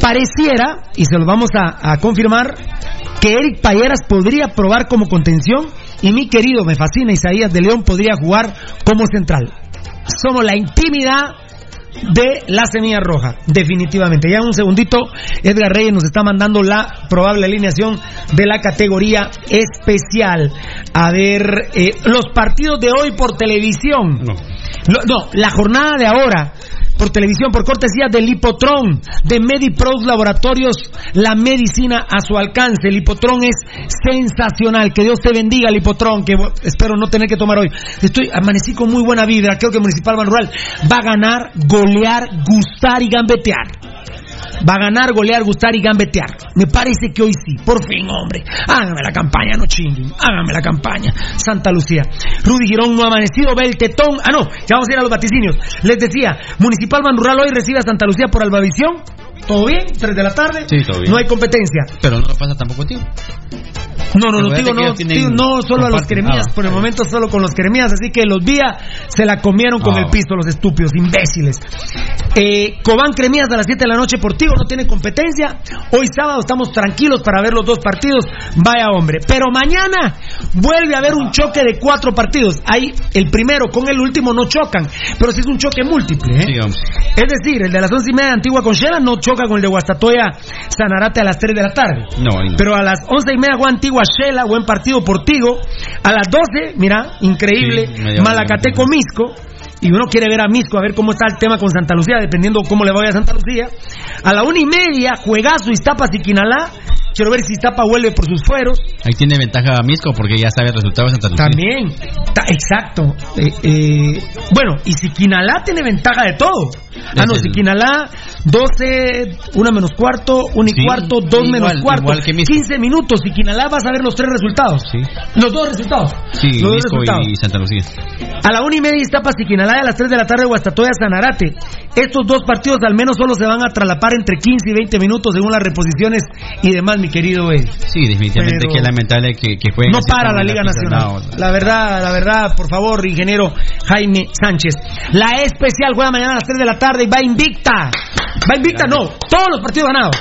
pareciera, y se lo vamos a, a confirmar, que Eric Payeras podría probar como contención y mi querido, me fascina, Isaías de León podría jugar como central. Somos la intimidad de la semilla roja, definitivamente. Ya en un segundito, Edgar Reyes nos está mandando la probable alineación de la categoría especial. A ver, eh, los partidos de hoy por televisión. No. Lo- no, la jornada de ahora por televisión, por cortesía del Lipotron, de MediPros Laboratorios, la medicina a su alcance. El Lipotron es sensacional. Que Dios te bendiga, Lipotron, que espero no tener que tomar hoy. Estoy, amanecí con muy buena vibra. Creo que Municipal Ban Rural va a ganar, golear, gustar y gambetear. Va a ganar, golear, gustar y gambetear. Me parece que hoy sí, por fin, hombre. Hágame la campaña, no chinguen. Hágame la campaña. Santa Lucía. Rudy Girón no ha amanecido, ve el tetón. Ah, no, ya vamos a ir a los vaticinios. Les decía, Municipal Ban Rural hoy recibe a Santa Lucía por Albavisión. ¿Todo bien? ¿Tres de la tarde? Sí, todo bien. No hay competencia. Pero no lo pasa tampoco, tío. No, no, no, digo, no, no solo a los cremías, por el momento solo con los cremías, así que los Vía se la comieron con el piso, los estúpidos, imbéciles. Eh, Cobán Cremías a las 7 de la noche por no tiene competencia. Hoy sábado estamos tranquilos para ver los dos partidos, vaya hombre. Pero mañana vuelve a haber un choque de cuatro partidos. Ahí el primero con el último no chocan, pero sí es un choque múltiple. ¿eh? Sí. Es decir, el de las once y media de Antigua Conchera no choca con el de Guastatoya Sanarate a las 3 de la tarde. No, no. Pero a las once y media Juan Antigua Shela, buen partido por Tigo. A las 12, mira, increíble, Sí, Malacateco Misco. Y uno quiere ver a Misco, a ver cómo está el tema con Santa Lucía, dependiendo cómo le vaya a Santa Lucía. A la una y media, juegazo Iztapas y Quinalá. Quiero ver si Iztapa vuelve por sus fueros. Ahí tiene ventaja Misco porque ya sabe el resultado de Santa Lucía. También, Ta- exacto. Eh, eh, bueno, y si Quinalá tiene ventaja de todo. Ah, no, Es si el- Quinalá, 12, una menos cuarto, una y Sí, cuarto, dos igual- menos cuarto. igual que Misco. 15 minutos. Y Quinalá vas a ver los tres resultados. Sí. Los dos resultados. Sí, los dos Misco resultados. y Santa Lucía. A la una y media Iztapas y Quinalá y a las 3 de la tarde Guastatoya Sanarate. Estos dos partidos al menos solo se van a tralapar entre 15 y 20 minutos según las reposiciones y demás, mi querido. Sí, definitivamente Pero- que es lamentable que, que jueguen No para la Liga. Nacional. No, La verdad, la verdad, por favor, ingeniero Jaime Sánchez. La especial juega mañana a las 3 de la tarde y va invicta. Va invicta, no, todos los partidos ganados.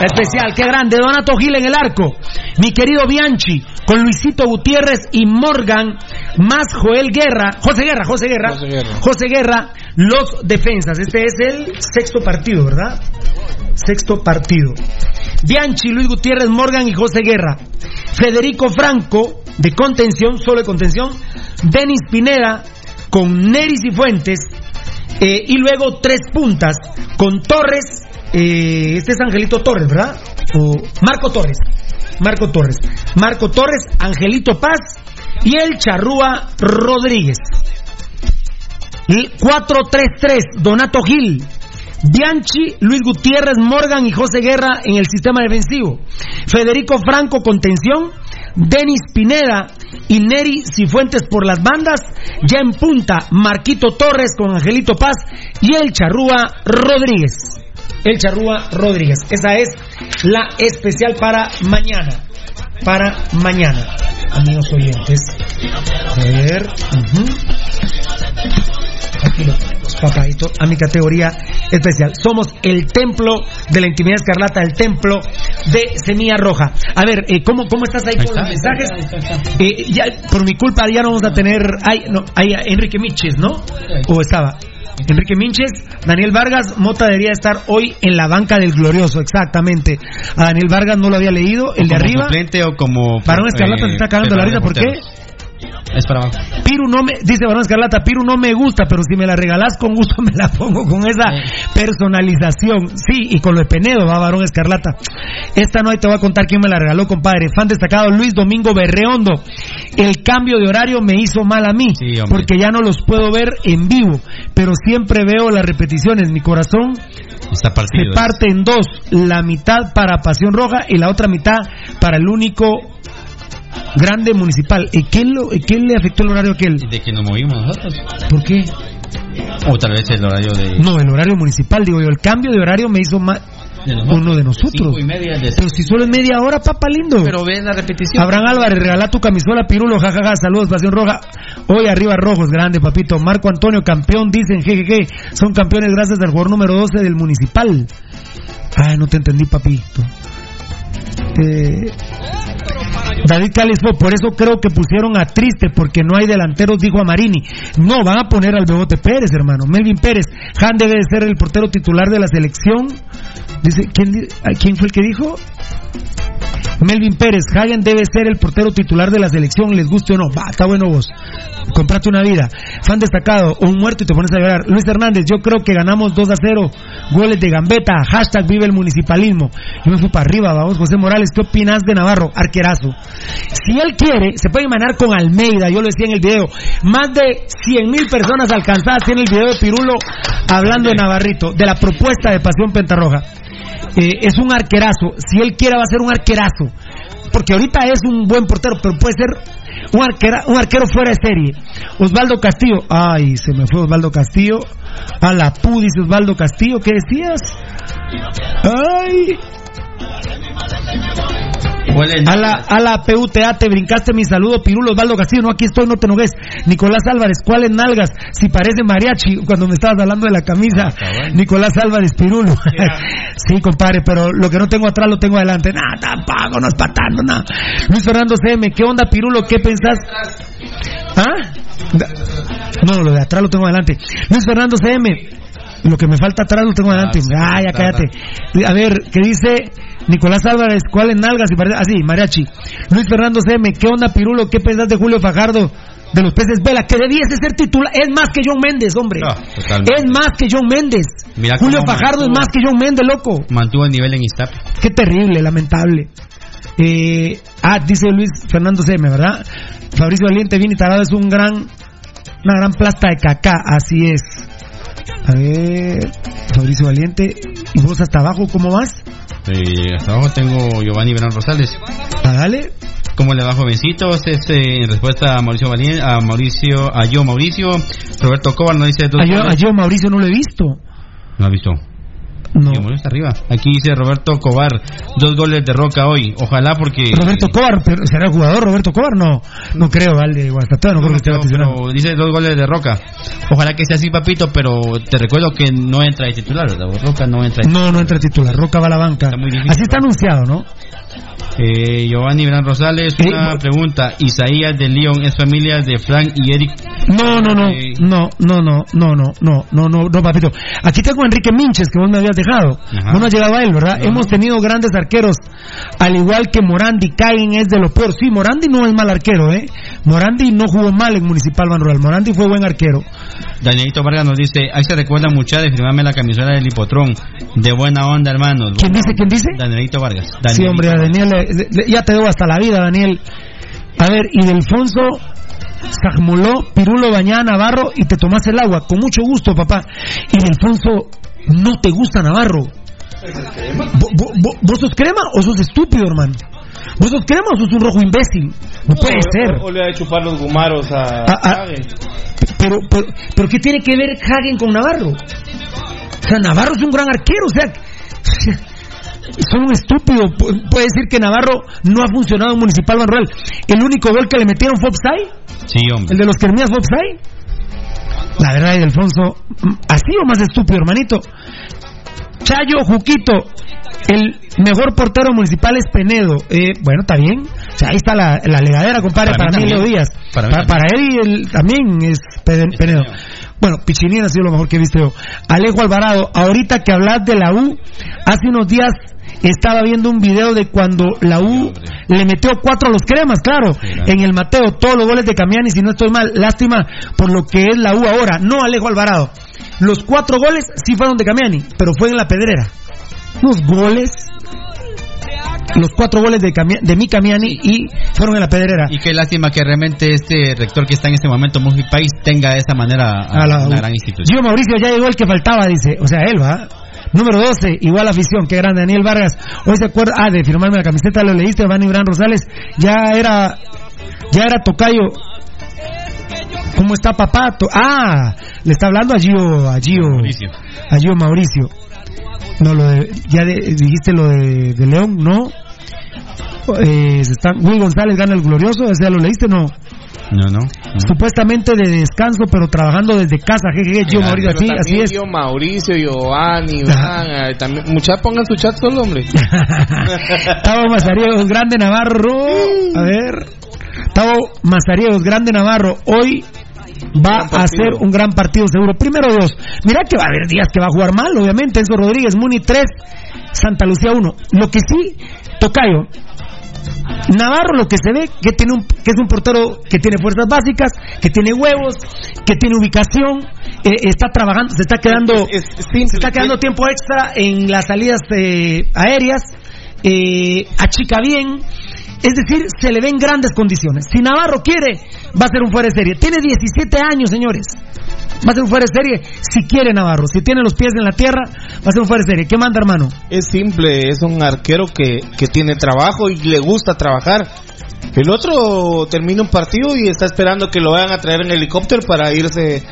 La especial, qué grande. Donato Gil en el arco. Mi querido Bianchi, con Luisito Gutiérrez y Morgan, más Joel Guerra. José Guerra, José Guerra. José Guerra. José Guerra, los defensas. Este es el sexto partido, ¿verdad? Sexto partido. Bianchi, Luis Gutiérrez, Morgan y José Guerra. Federico Franco, de contención, solo de contención. Denis Pineda, con Neris y Fuentes. eh, y luego tres puntas, con Torres. eh, este es Angelito Torres, ¿verdad? O Marco Torres. Marco Torres. Marco Torres, Angelito Paz y el Charrúa Rodríguez. El 4-3-3, Donato Gil. Bianchi, Luis Gutiérrez, Morgan y José Guerra en el sistema defensivo. Federico Franco contención. Denis Pineda y Neri Cifuentes por las bandas. Ya en punta, Marquito Torres con Angelito Paz y el Charrúa Rodríguez. El Charrúa Rodríguez. Esa es la especial para mañana. Para mañana, amigos oyentes. A ver. Papadito, a mi categoría especial. Somos el templo de la intimidad escarlata, el templo de semilla roja. A ver, eh, ¿cómo, ¿cómo estás ahí, Ahí con está, los está, mensajes? Eh, ya, por mi culpa ya no vamos a tener... Ay, no, hay a Enrique Miches, ¿no? ¿O estaba? Enrique Minches, Daniel Vargas, Mota debería estar hoy en la banca del glorioso, exactamente. A Daniel Vargas no lo había leído, el de como arriba. suplente o como. Varón Escarlata se está cagando la risa, ¿por qué? Es para abajo. Piru no me, dice Barón Escarlata, Piru no me gusta, pero si me la regalás con gusto me la pongo con esa personalización. Sí, y con lo de Penedo, va Barón Escarlata. Esta noche te voy a contar quién me la regaló, compadre. Fan destacado Luis Domingo Berreondo. El cambio de horario me hizo mal a mí, Sí, porque ya no los puedo ver en vivo, pero siempre veo las repeticiones. Mi corazón Está se parte en dos, la mitad para Pasión Roja y la otra mitad para el único grande municipal. ¿Y qué, lo, qué le afectó el horario a aquel? De que nos movimos nosotros. ¿Por qué? O tal vez el horario de. No, el horario municipal, digo yo, el cambio de horario me hizo más de nosotros. uno de nosotros. Cinco y media de- Pero si solo es media hora, papá lindo. Pero ves la repetición. Abraham Álvarez, regala tu camisola, Pirulo, jajaja, saludos, Pasión Roja. Hoy arriba rojos, grande, papito. Marco Antonio, campeón, dicen, jejeje, son campeones gracias al jugador número 12 del municipal. Ay, no te entendí, papito. Eh, David Calispo, por eso creo que pusieron a Triste, porque no hay delanteros, dijo a Marini. No, van a poner al Bebote Pérez, hermano. Melvin Pérez, Han debe de ser el portero titular de la selección. Dice, ¿quién, di- a ¿quién fue el que dijo? Melvin Pérez, Hagen debe ser el portero titular de la selección, les guste o no. Va, está bueno vos. Comprate una vida. Fan destacado, un muerto y te pones a llorar. Luis Hernández, yo creo que ganamos 2 a 0. Goles de gambeta. Hashtag vive el municipalismo. Yo me fui para arriba, vamos. José Morales, ¿qué opinas de Navarro? Arquerazo. Si él quiere, se puede emanar con Almeida. Yo lo decía en el video. Más de 100 mil personas alcanzadas tiene el video de Pirulo hablando de Navarrito, de la propuesta de Pasión Pentarroja. Eh, es un arquerazo. Si él quiere, va a ser un arquerazo. Porque ahorita es un buen portero, pero puede ser un, arquera, un arquero fuera de serie. Osvaldo Castillo. Ay, se me fue Osvaldo Castillo. A la pu, Osvaldo Castillo. ¿Qué decías? Ay. A la, a la PUTA te brincaste mi saludo, Pirulo Osvaldo Castillo. No, aquí estoy, no te enojes. Nicolás Álvarez, ¿cuáles nalgas? Si parece mariachi, cuando me estabas hablando de la camisa. Nicolás Álvarez, Pirulo. sí, compadre, pero lo que no tengo atrás lo tengo adelante. Nada, tampoco, no es patando, nada. Luis Fernando CM, ¿qué onda, Pirulo? ¿Qué pensás? ¿Ah? No, lo de atrás lo tengo adelante. Luis Fernando CM, lo que me falta atrás lo tengo adelante. Ah, ya cállate. A ver, ¿qué dice Nicolás Álvarez? ¿Cuáles nalgas? Ah, sí, mariachi. Luis Fernando CM, ¿qué onda, Pirulo? ¿Qué pensás de Julio Fajardo? De los peces Vela, que debiese ser titular. Es más que John Méndez, hombre. es más que John Méndez. Julio Fajardo es más que John Méndez, loco. Mantuvo el nivel en Iztap. Qué terrible, lamentable. Eh, ah, dice Luis Fernando CM, ¿verdad? Fabricio Valiente, bien y tarado, es un gran, una gran plasta de caca, así es. A ver, Fabricio Valiente, ¿y vos hasta abajo cómo vas? Eh, hasta abajo tengo Giovanni Bernal Rosales. Ah, dale. ¿Cómo le bajo besitos? Es eh, en respuesta a Mauricio Valiente, a Mauricio, a yo Mauricio. Roberto Cobar no dice dos a yo, a yo Mauricio no lo he visto. No ha visto. No. está arriba. Aquí dice Roberto Cobar, dos goles de Roca hoy. Ojalá porque. Roberto Cobar, ¿será jugador Roberto Cobar? No, no creo, Guastatoa, no creo que esté pero Dice dos goles de Roca. Ojalá que sea así, papito, pero te recuerdo que no entra de titular, ¿verdad? Roca no entra de No, no entra de titular, Roca va a la banca. así está anunciado, ¿no? Eh, Giovanni Gran Rosales, una pregunta. ¿Isaías de León es familia de Frank y Eric? No, no, no, no, no, no, no, no, no, no, no, no, papito. Aquí tengo a Enrique Minches, que vos me habías dejado. No has llegado a él, ¿verdad? Hemos tenido grandes arqueros, al igual que Morandi. Cain es de lo peor. Sí, Morandi no es mal arquero, ¿eh? Morandi no jugó mal en Municipal Rural. Morandi fue buen arquero. Danielito Vargas nos dice, ahí se recuerda mucha de firmarme la camisola del Hipotrón. De buena onda, hermanos. ¿Quién dice? ¿Quién dice? Danielito Vargas. Sí, hombre, a Daniel, ya te debo hasta la vida, Daniel. A ver, y Delfonso Sajmoló, Pirulo, Bañá, Navarro y te tomas el agua. Con mucho gusto, papá. Y Delfonso, ¿no te gusta Navarro? ¿Vos sos crema o sos estúpido, hermano? ¿Vos sos crema o sos un rojo imbécil? No, puede ser. O, le va a chupar los gumaros a, Hagen. Pero, pero, pero, ¿qué tiene que ver Hagen con Navarro? O sea, Navarro es un gran arquero, o sea, son un estúpido. Puede decir que Navarro no ha funcionado en Municipal Manuel. El único gol que le metieron fue Sí, hombre. El de los Kermías fue La verdad, Alfonso, así o más estúpido, hermanito. Chayo Juquito, el mejor portero municipal es Penedo. Eh, bueno, está bien. O sea, ahí está la, la legadera, compadre, para, mí, Leo Díaz. Para, él también es Penedo. Bueno, Pichinier ha sido lo mejor que he visto Alejo Alvarado, ahorita que hablas de la U, hace unos días estaba viendo un video de cuando la U le metió cuatro a los cremas, claro, en el Mateo, todos los goles de Camiani, si no estoy mal, lástima por lo que es la U ahora, no Alejo Alvarado. Los cuatro goles sí fueron de Camiani, pero fue en la pedrera. Los goles los cuatro goles de, de mi Camiani y fueron en la pedrera. Y qué lástima que realmente este rector que está en este momento, Muji País, tenga de esta manera a, la, gran institución. Yo, Mauricio, ya llegó el que faltaba, dice. O sea, él va. Número 12, igual afición, qué grande, Daniel Vargas. Hoy se acuerda, ah, de firmarme la camiseta, lo leíste, Van Bran Rosales. Ya era, ya era Tocayo. ¿Cómo está papá? Ah, le está hablando a Gio, a Gio, Mauricio. a Gio Mauricio. No, lo de, ya dijiste lo de, de León, ¿no? Eh, está, Will González gana el glorioso, ¿ya lo leíste no? No, no. Supuestamente de descanso, pero trabajando desde casa. Jejeje, yo Mauricio, así, así es. Yo Mauricio, Giovanni, Iván, también, muchachos pongan su chat solo, hombre. Tavo Mazariegos, grande Navarro. A ver. Tavo Mazariegos, grande Navarro. Hoy va a ser un gran partido seguro. Primero Dios, mira que va a haber días que va a jugar mal, obviamente. Enzo Rodríguez, Muni 3, Santa Lucía 1. Lo que sí, Tocayo, Navarro lo que se ve que tiene un, que es un portero que tiene fuerzas básicas, que tiene huevos, que tiene ubicación, eh, está trabajando, se está quedando, se está quedando tiempo extra en las salidas eh, aéreas, eh, achica bien, es decir, se le ven grandes condiciones. Si Navarro quiere, va a ser un fuera de serie. Tiene 17 años, señores. Va a ser un fuera de serie si quiere Navarro. Si tiene los pies en la tierra, va a ser un fuera de serie. ¿Qué manda, hermano? Es simple, es un arquero que, que tiene trabajo y le gusta trabajar. El otro termina un partido y está esperando que lo vayan a traer en helicóptero para irse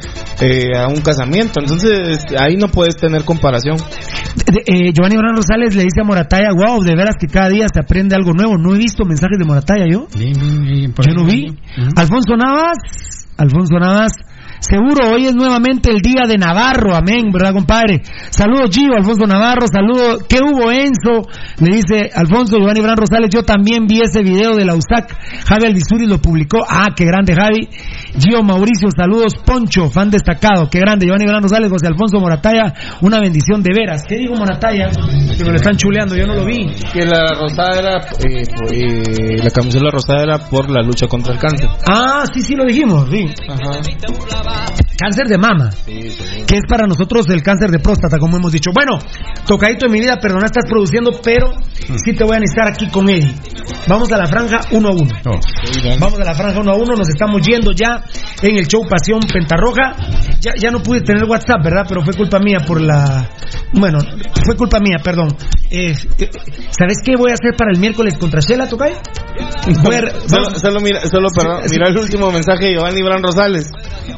eh, a un casamiento. Entonces ahí no puedes tener comparación. De- eh, Giovanni Bran Rosales le dice a Morataya, wow, de veras que cada día se aprende algo nuevo. No he visto mensajes de Morataya yo. Yo no vi. Alfonso Navas, Alfonso Navas, seguro hoy es nuevamente el día de Navarro, amén, ¿verdad, compadre? Saludos, Gio, Alfonso Navarro, saludos. ¿Qué hubo, Enzo? Le dice Alfonso Giovanni Bran Rosales, yo también vi ese video de la USAC. Javi Alvisuri lo publicó. Ah, qué grande, Javi. Gio Mauricio, saludos. Poncho, fan destacado. Qué grande, Giovanni Bran Rosales, José Alfonso Morataya, una bendición de veras. ¿Qué dijo Morataya? Que me lo están chuleando, yo no lo vi. Que la rosada era, eh, eh, la camisola rosada era por la lucha contra el cáncer. Ah, sí, sí lo dijimos, sí. Cáncer de mama, que es para nosotros el cáncer de próstata, como hemos dicho. Bueno, tocadito en mi vida, perdona, estás produciendo, pero sí te voy a necesitar aquí con Eddie. Vamos a la franja uno a uno. Vamos a la franja uno a uno, nos estamos yendo ya en el show Pasión Pentarroja. Ya, ya no pude tener WhatsApp, ¿verdad? Pero fue culpa mía por la... Bueno, fue culpa mía, perdón. Eh, eh, ¿Sabes qué voy a hacer para el miércoles contra Shela, Tocay? Voy a- Solo, solo mira, solo perdón, mira el último mensaje de Giovanni Bran Rosales.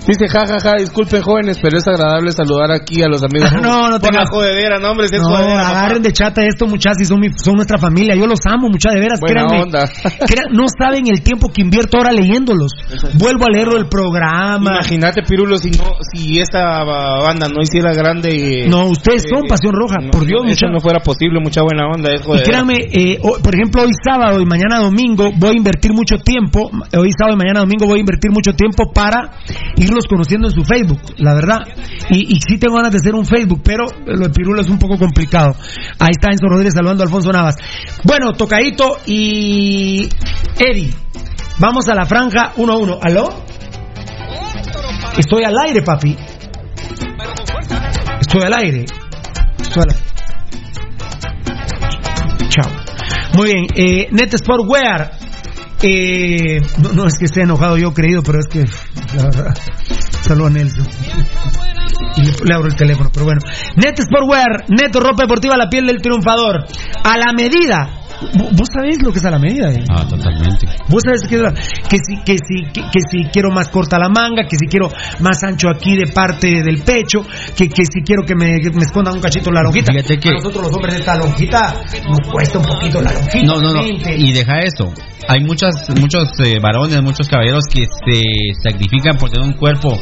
Dice, jajaja, disculpen jóvenes, pero es agradable saludar aquí a los amigos. No, no la jodedera, no, hombre, si es No, jodedera, agarren de chata esto, muchachos, son, mi- son nuestra familia. Yo los amo, muchachos, de veras. Buena créanme, onda. No saben el tiempo que invierto ahora leyéndolos. Vuelvo a leerlo el programa. Imagínate, Pirulo, si no, si esta banda no hiciera grande. No, ustedes son Pasión Roja, por Dios, mucha- no fuera posible, mucha buena onda, es Y jodedera. créanme, eh, hoy- por ejemplo, hoy sábado y mañana domingo voy a invertir mucho tiempo, hoy sábado y mañana domingo voy a invertir mucho tiempo para irlos conociendo en su Facebook, la verdad. Y, sí tengo ganas de hacer un Facebook, pero lo de Pirulo es un poco complicado. Ahí está Enzo Rodríguez saludando a Alfonso Navas. Bueno, Tocadito y Eddie, vamos a la franja 1-1. ¿Aló? Estoy al aire, papi. Estoy al aire. Estoy al aire. Chao. Muy bien, eh, Net Sport Wear. Eh, no, es que esté enojado yo, creído, pero es que. La verdad. Saludo a Nelson. Y le, le abro el teléfono, pero bueno. Net Sport Wear, Neto Ropa Deportiva, la piel del triunfador. A la medida. ¿Vo- ¿Vos sabés lo que es a la medida? eh? Ah, totalmente. Vos sabés que, que si que si que, que si quiero más corta la manga, que si quiero más ancho aquí de parte del pecho, que, que si quiero que me, me escondan un cachito la lonjita. Fíjate que- A nosotros los hombres de esta lonjita nos cuesta un poquito la lonjita. No, no, no. Y deja eso. Hay muchas, muchos eh, varones, muchos caballeros que se sacrifican por tener un cuerpo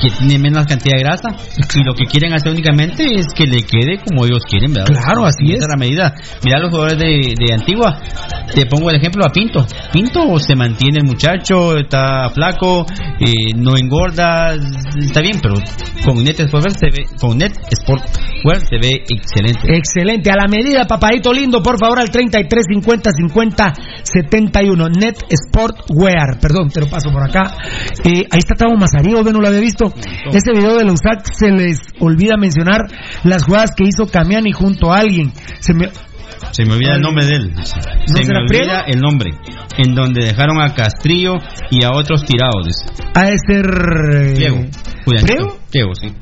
que tiene menos cantidad de grasa y lo que quieren hacer únicamente es que le quede como ellos quieren, ¿verdad? Claro, así es. Esa es la medida. Mira los jugadores de, de Antigua. Te pongo el ejemplo a Pinto. Pinto se mantiene el muchacho, está flaco, eh, no engorda, está bien, pero con Net Sportwear se ve, con Net Sportwear se ve excelente. Excelente, a la medida, papadito lindo, por favor, al 33 50 50 71. Net Sport Wear, perdón, te lo paso por acá. Eh, ahí está Tavo Mazarío, ¿ve? no lo había visto. Ese video de la USAC se les olvida mencionar las jugadas que hizo Camiani junto a alguien. Se me, Se me olvida el nombre de él. Se me olvida el nombre. En donde dejaron a Castrillo y a otros tirados. dice. de ser. ¿Priego? Priego, sí.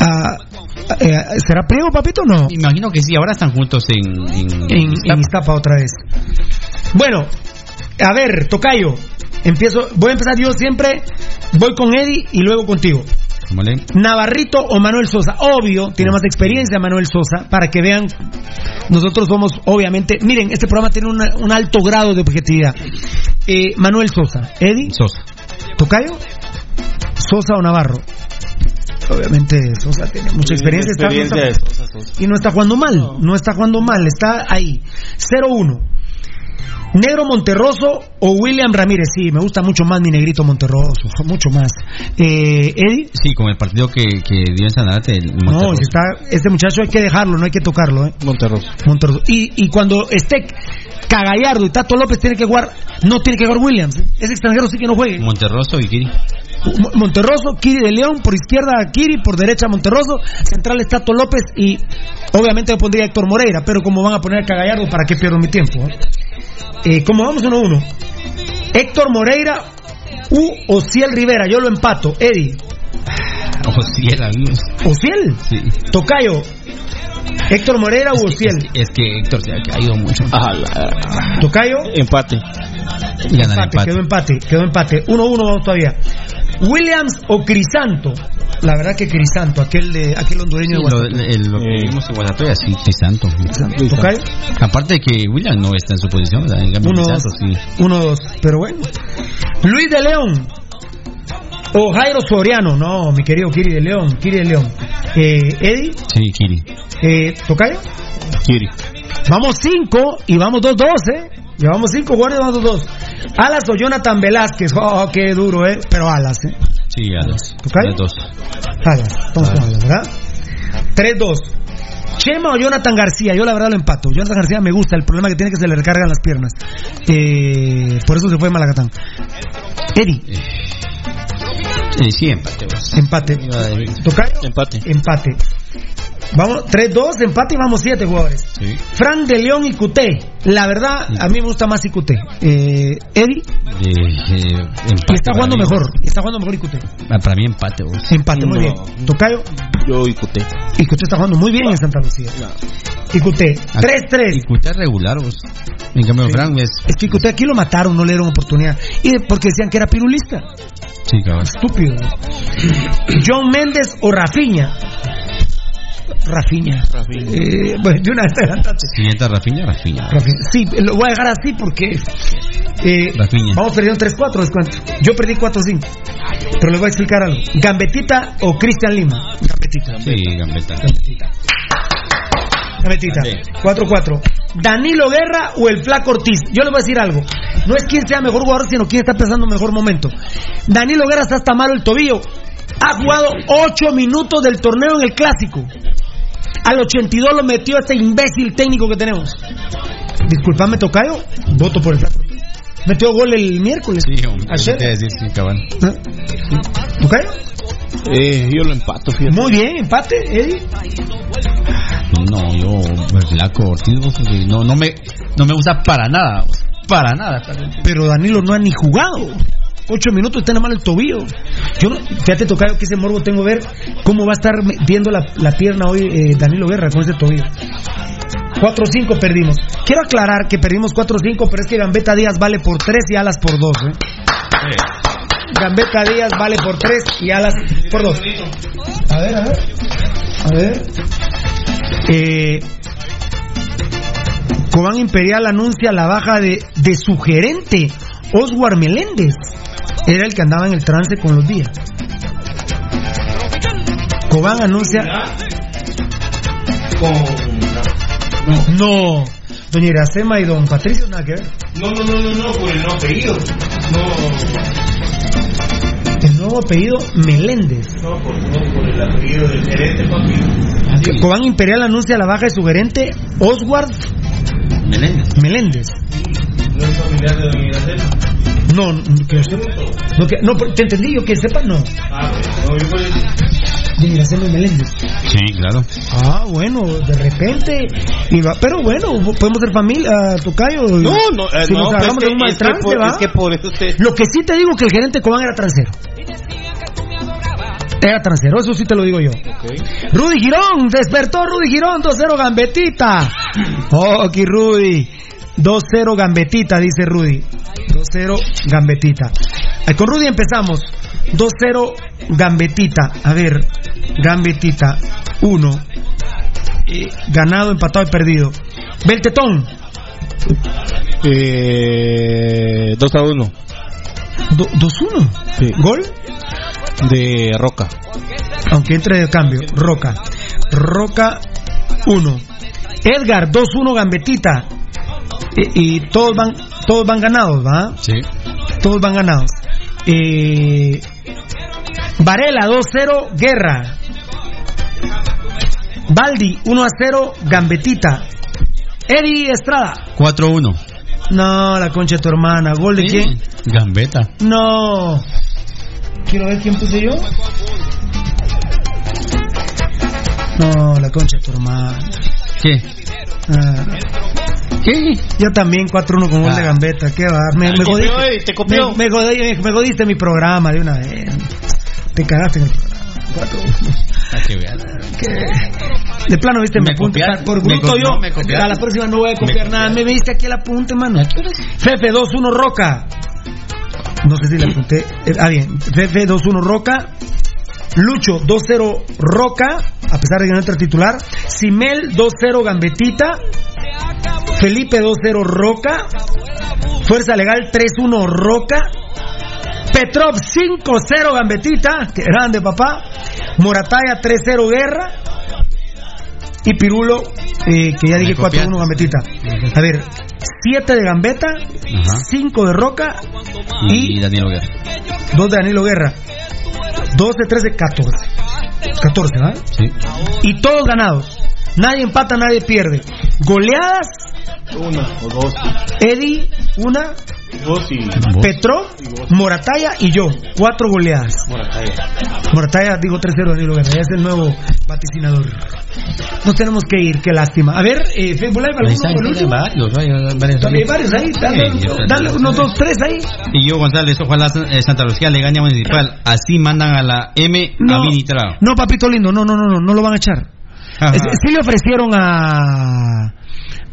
ah, eh, ¿Será Priego, papito, o no? Imagino que sí, ahora están juntos en... En, en, en Iztapa otra vez. Bueno, a ver, Tocayo, empiezo, voy a empezar yo siempre, voy con Eddie y luego contigo. Navarrito o Manuel Sosa, obvio, tiene más experiencia Manuel Sosa, para que vean, nosotros somos, obviamente, miren, este programa tiene una- un alto grado de objetividad. Eh, Manuel Sosa, Eddie, Sosa. Tocayo, Sosa o Navarro. Obviamente Sosa tiene mucha experiencia, está- no está- y no está jugando mal, no, está jugando mal, está ahí. 0-1. Negro Monterroso o William Ramírez. Sí, me gusta mucho más mi negrito Monterroso, mucho más. Eh, Eddie. Sí, con el partido que, que dio en Sanarate. el No, si está, este muchacho hay que dejarlo, no hay que tocarlo, ¿eh? Monterroso. Monterroso. Y, y cuando esté Cagallardo y Tato López tiene que jugar, no tiene que jugar Williams. ¿eh? Ese extranjero sí que no juegue. Monterroso y Kiri. Mo- Monterroso, Kiri de León, por izquierda Kiri, por derecha Monterroso, central es Tato López y obviamente me pondría Héctor Moreira, pero como van a poner a Cagallardo, ¿para qué pierdo mi tiempo? eh? Eh, como vamos 1-1, Héctor Moreira u Ociel Rivera, yo lo empato, Eddie. Ociel, amigos. ¿Ociel? Sí. Tocayo. Héctor Moreira o Ociel. Es que Héctor se ha caído mucho. Tocayo. Empate. Gana Empate, empate. quedó empate, quedó empate. 1-1 vamos todavía. Williams o Crisanto. La verdad que Crisanto, aquel de aquel hondureño de Lo, el- lo que vimos en sí, Crisanto. ¿Tocayo? Aparte de que William no está en su posición, ¿verdad? En cambio, Uno, Crisanto sí. 1-2. Pero bueno. Luis de León. O Jairo Soriano. No, mi querido Kiri de León. Kiri de León. Eh, Eddie. Sí, Kiri. Eh, ¿Tocayo? Kiri. Vamos 5 y vamos 2-2, ¿eh? Llevamos 5 guardias, vamos 2-2. Alas o Jonathan Velázquez. Oh, qué duro, ¿eh? Pero Alas, ¿eh? Sí, Alas. Las dos. Alas. Estamos con Alas, ¿verdad? 3-2. Chema o Jonathan García, yo la verdad lo empato. Jonathan García me gusta, el problema que tiene es que se le recargan las piernas. Eh, por eso se fue Malacatán. Eddie, Sí, sí, empate. empate. Empate. Empate. Vamos, 3-2, empate y vamos 7 jugadores. Sí. Fran de León y Cuté. La verdad, a mí me gusta más Icuté. Eh, Eddie, Eh, eh, empate y está jugando para mí. mejor. y Está jugando mejor Icuté. Ah, Para mí empate. vos. Empate, muy No. bien. Tocayo, Yo y Cuté. Icuté está jugando muy bien en Santa Lucía. Icuté, Ah, 3-3. Y Cuta es regular, vos. En cambio, Frank es. Es que Icuté aquí lo mataron, no le dieron oportunidad. Y porque decían que era pirulista. Sí, cabrón. Estúpido. John Méndez o Rafiña. Rafiña. Eh, bueno, de una vez te Rafiña, Rafiña. Rafinha. Sí, lo voy a dejar así porque. eh, Rafinha. vamos perdiendo 3-4, descuento. Yo perdí 4-5. Pero les voy a explicar algo. ¿Gambetita o Cristian Lima? Gambetita. Sí, Gambetta. Gambetita. 4-4. ¿Danilo Guerra o el Flaco Ortiz? Yo les voy a decir algo. No es quién sea mejor jugador, sino quién está pensando mejor momento. Danilo Guerra está hasta malo el tobillo. Ha jugado 8 minutos del torneo en el clásico. Al 82 lo metió este imbécil técnico que tenemos. Disculpame, Tocayo. Voto por el. Metió gol el miércoles. Sí, hombre. Ayer. Te iba a decir, sí, cabrón. ¿Eh? ¿Tocayo? Eh, yo lo empato, fíjate. Muy bien, empate, Eddie. No, yo, el flaco porque no, no, me, no me gusta para nada. Para nada. Pero Danilo no ha ni jugado. Ocho minutos y tiene mal el tobillo. Yo, fíjate, tocayo que ese morbo tengo ver cómo va a estar viendo la, la pierna hoy eh, Danilo Guerra con ese tobillo. 4-5 perdimos. Quiero aclarar que perdimos 4-5, pero es que Gambetta Díaz vale por 3 y Alas por 2. ¿eh? Gambetta Díaz vale por 3 y Alas por 2. A ver, a ver. A ver. Eh, Cobán Imperial anuncia la baja de, de su gerente, Oswar Meléndez. Era el que andaba en el trance con los días. Cobán anuncia. No. Doña Iracema y don Patricio, nada que ver. No, no, no, no, no, por el no apellido. No, El nuevo apellido Meléndez. no, por, no, por el apellido del gerente, papi. Cobán Imperial anuncia la baja de su gerente, Oswald Meléndez. Meléndez. No es familiar de Doña Iracema. No, no, que yo sepa. No, que- no, te entendí yo que sepa, no. Ah, pues, y Meléndez. Sí, claro. Ah, bueno, de repente. va- pero bueno, podemos ser familia, Tocayo. y- No, no, eh, si no, nos pues agarramos es de un que- mal trance, por- ¿va? es que por eso usted... Lo que sí te digo que el gerente Cobán era transero. Era transero, eso sí te lo digo yo. Rudy Girón, despertó Rudy Girón, 2-0 Gambetita. Oh, aquí Rudy. 2-0 Gambetita, dice Rudy. 2-0 Gambetita. Eh, Con Rudy empezamos. 2-0 Gambetita. A ver, Gambetita. 1. ganado, empatado y perdido. Beltetón. Eh, 2 a 1. 2-1. Sí. ¿Gol? De Roca. Aunque entre de cambio. Roca. Roca 1. Edgar 2-1 Gambetita. Y, y todos van todos van ganados, ¿va? Sí. Todos van ganados. Eh, Varela 2-0 Guerra. Baldi 1-0 Gambetita. Eddie Estrada. 4-1. No, la concha de tu hermana. ¿Gol de quién? Gambeta. No. Quiero ver quién puse yo. No, la concha de tu hermana. ¿Qué? Ah. ¿Qué? Yo también 4-1 con gol de Ah. Gambetta. ¿Qué va? Me, me Te copió, jodiste. Eddie, te copió. Me, me me jodiste mi programa de una vez. Te cagaste en el programa. De plano, viste, me, copiaron, Por bruto yo. no, me copiaron. a la próxima no voy a copiar Me nada. Me viste aquí el apunte, mano. Fefe 2-1 Roca. No sé si le apunté. Eh, Ah, bien. Fefe 2-1 Roca. Lucho 2-0 Roca, a pesar de que no entra titular. Simel 2-0 Gambetita. Felipe 2-0 Roca. Fuerza Legal 3-1 Roca. Petrov 5-0 Gambetita. Que grande, papá. Morataya 3-0 Guerra. Y Pirulo, eh, que ya dije 4-1 Gambetita. A ver, 7 de Gambeta, 5 de Roca Y, Daniel Guerra. 2 de Danilo Guerra. 12, 13, 14. 14, ¿verdad? Sí. Y todos ganados. Nadie empata, nadie pierde. Goleadas, Una o dos. Eddie, una, Petro, Morataya y yo. Cuatro goleadas. Morataya, digo 3-0 Danilo Guerra. Ya es el nuevo vaticinador. Nos tenemos que ir, qué lástima. A ver, eh, Facebook Live, varios, varios, varios. Hay varios ahí, dale, Sí, dale unos dos, tres ahí. Y yo, González, ojalá eh, Santa Lucía le gane a Municipal. Así mandan a la M No. a Minitrao. No, papito lindo, no, no, no, no, no lo van a echar. Es- sí le ofrecieron a,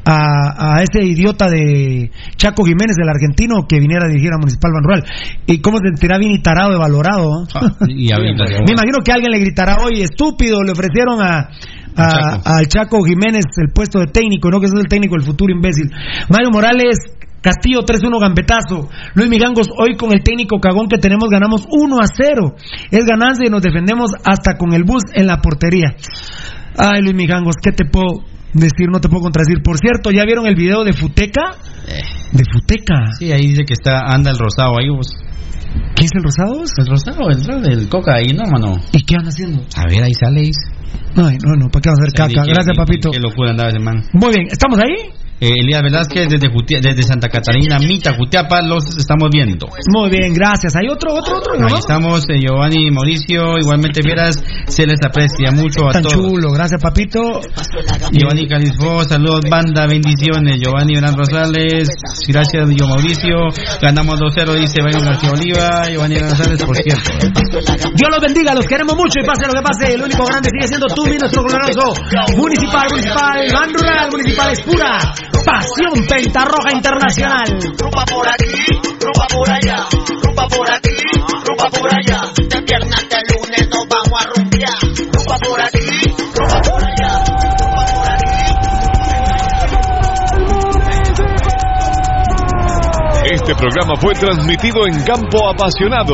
a a ese idiota de Chaco Jiménez, del argentino, que viniera a dirigir a Municipal Ban Rural. ¿Y cómo se sentirá bien y tarado de valorado? Ah, y Me imagino que alguien le gritará, oye, estúpido, le ofrecieron a, a- Chaco. al Chaco Jiménez el puesto de técnico, no que es el técnico del futuro imbécil. Mario Morales, Castillo 3-1 gambetazo. Luis Migangos, hoy con el técnico cagón que tenemos ganamos 1 a 0. Es ganancia y nos defendemos hasta con el bus en la portería. Ay, Luis Migangos, ¿qué te puedo decir? No te puedo contradecir. Por cierto, ¿ya vieron el video de Futeca? De Futeca. Sí, ahí dice que está anda el rosado ahí vos. ¿Quién es el rosado? El rosado, el rosado del coca ahí, no, mano. ¿Y qué anda haciendo? A ver, ahí sale. Ay, no, no, ¿para qué vamos a hacer caca? Qué- Gracias, qué- papito. Qué locura andaba ese man. Muy bien, ¿estamos ahí? Eh, Elías Velázquez desde, Jutia- desde Santa Catarina, Mita, Jutiapa, los estamos viendo. Muy bien, gracias. ¿Hay otro, otro, otro? Ahí estamos, eh, Giovanni y Mauricio, igualmente vieras, se les aprecia mucho a Tan todos. chulo, gracias, papito. Giovanni Calisfo, saludos banda, bendiciones. Giovanni Hernán Rosales, gracias yo Mauricio. Ganamos 2-0, dice Bayern García Oliva. Giovanni Hernán Rosales, por cierto. Dios los bendiga, los queremos mucho y pase lo que pase. El único grande sigue siendo tú, mi nuestro glorioso. Municipal, municipal, ban rural, municipal es pura. Pasión pentarroja internacional. Rumba por aquí, rumba por allá, rumba por aquí, rumba por allá. De viernes de lunes nos vamos a rumbear. Rumba por aquí, rumba por allá, rumba por aquí. Este programa fue transmitido en Campo Apasionado.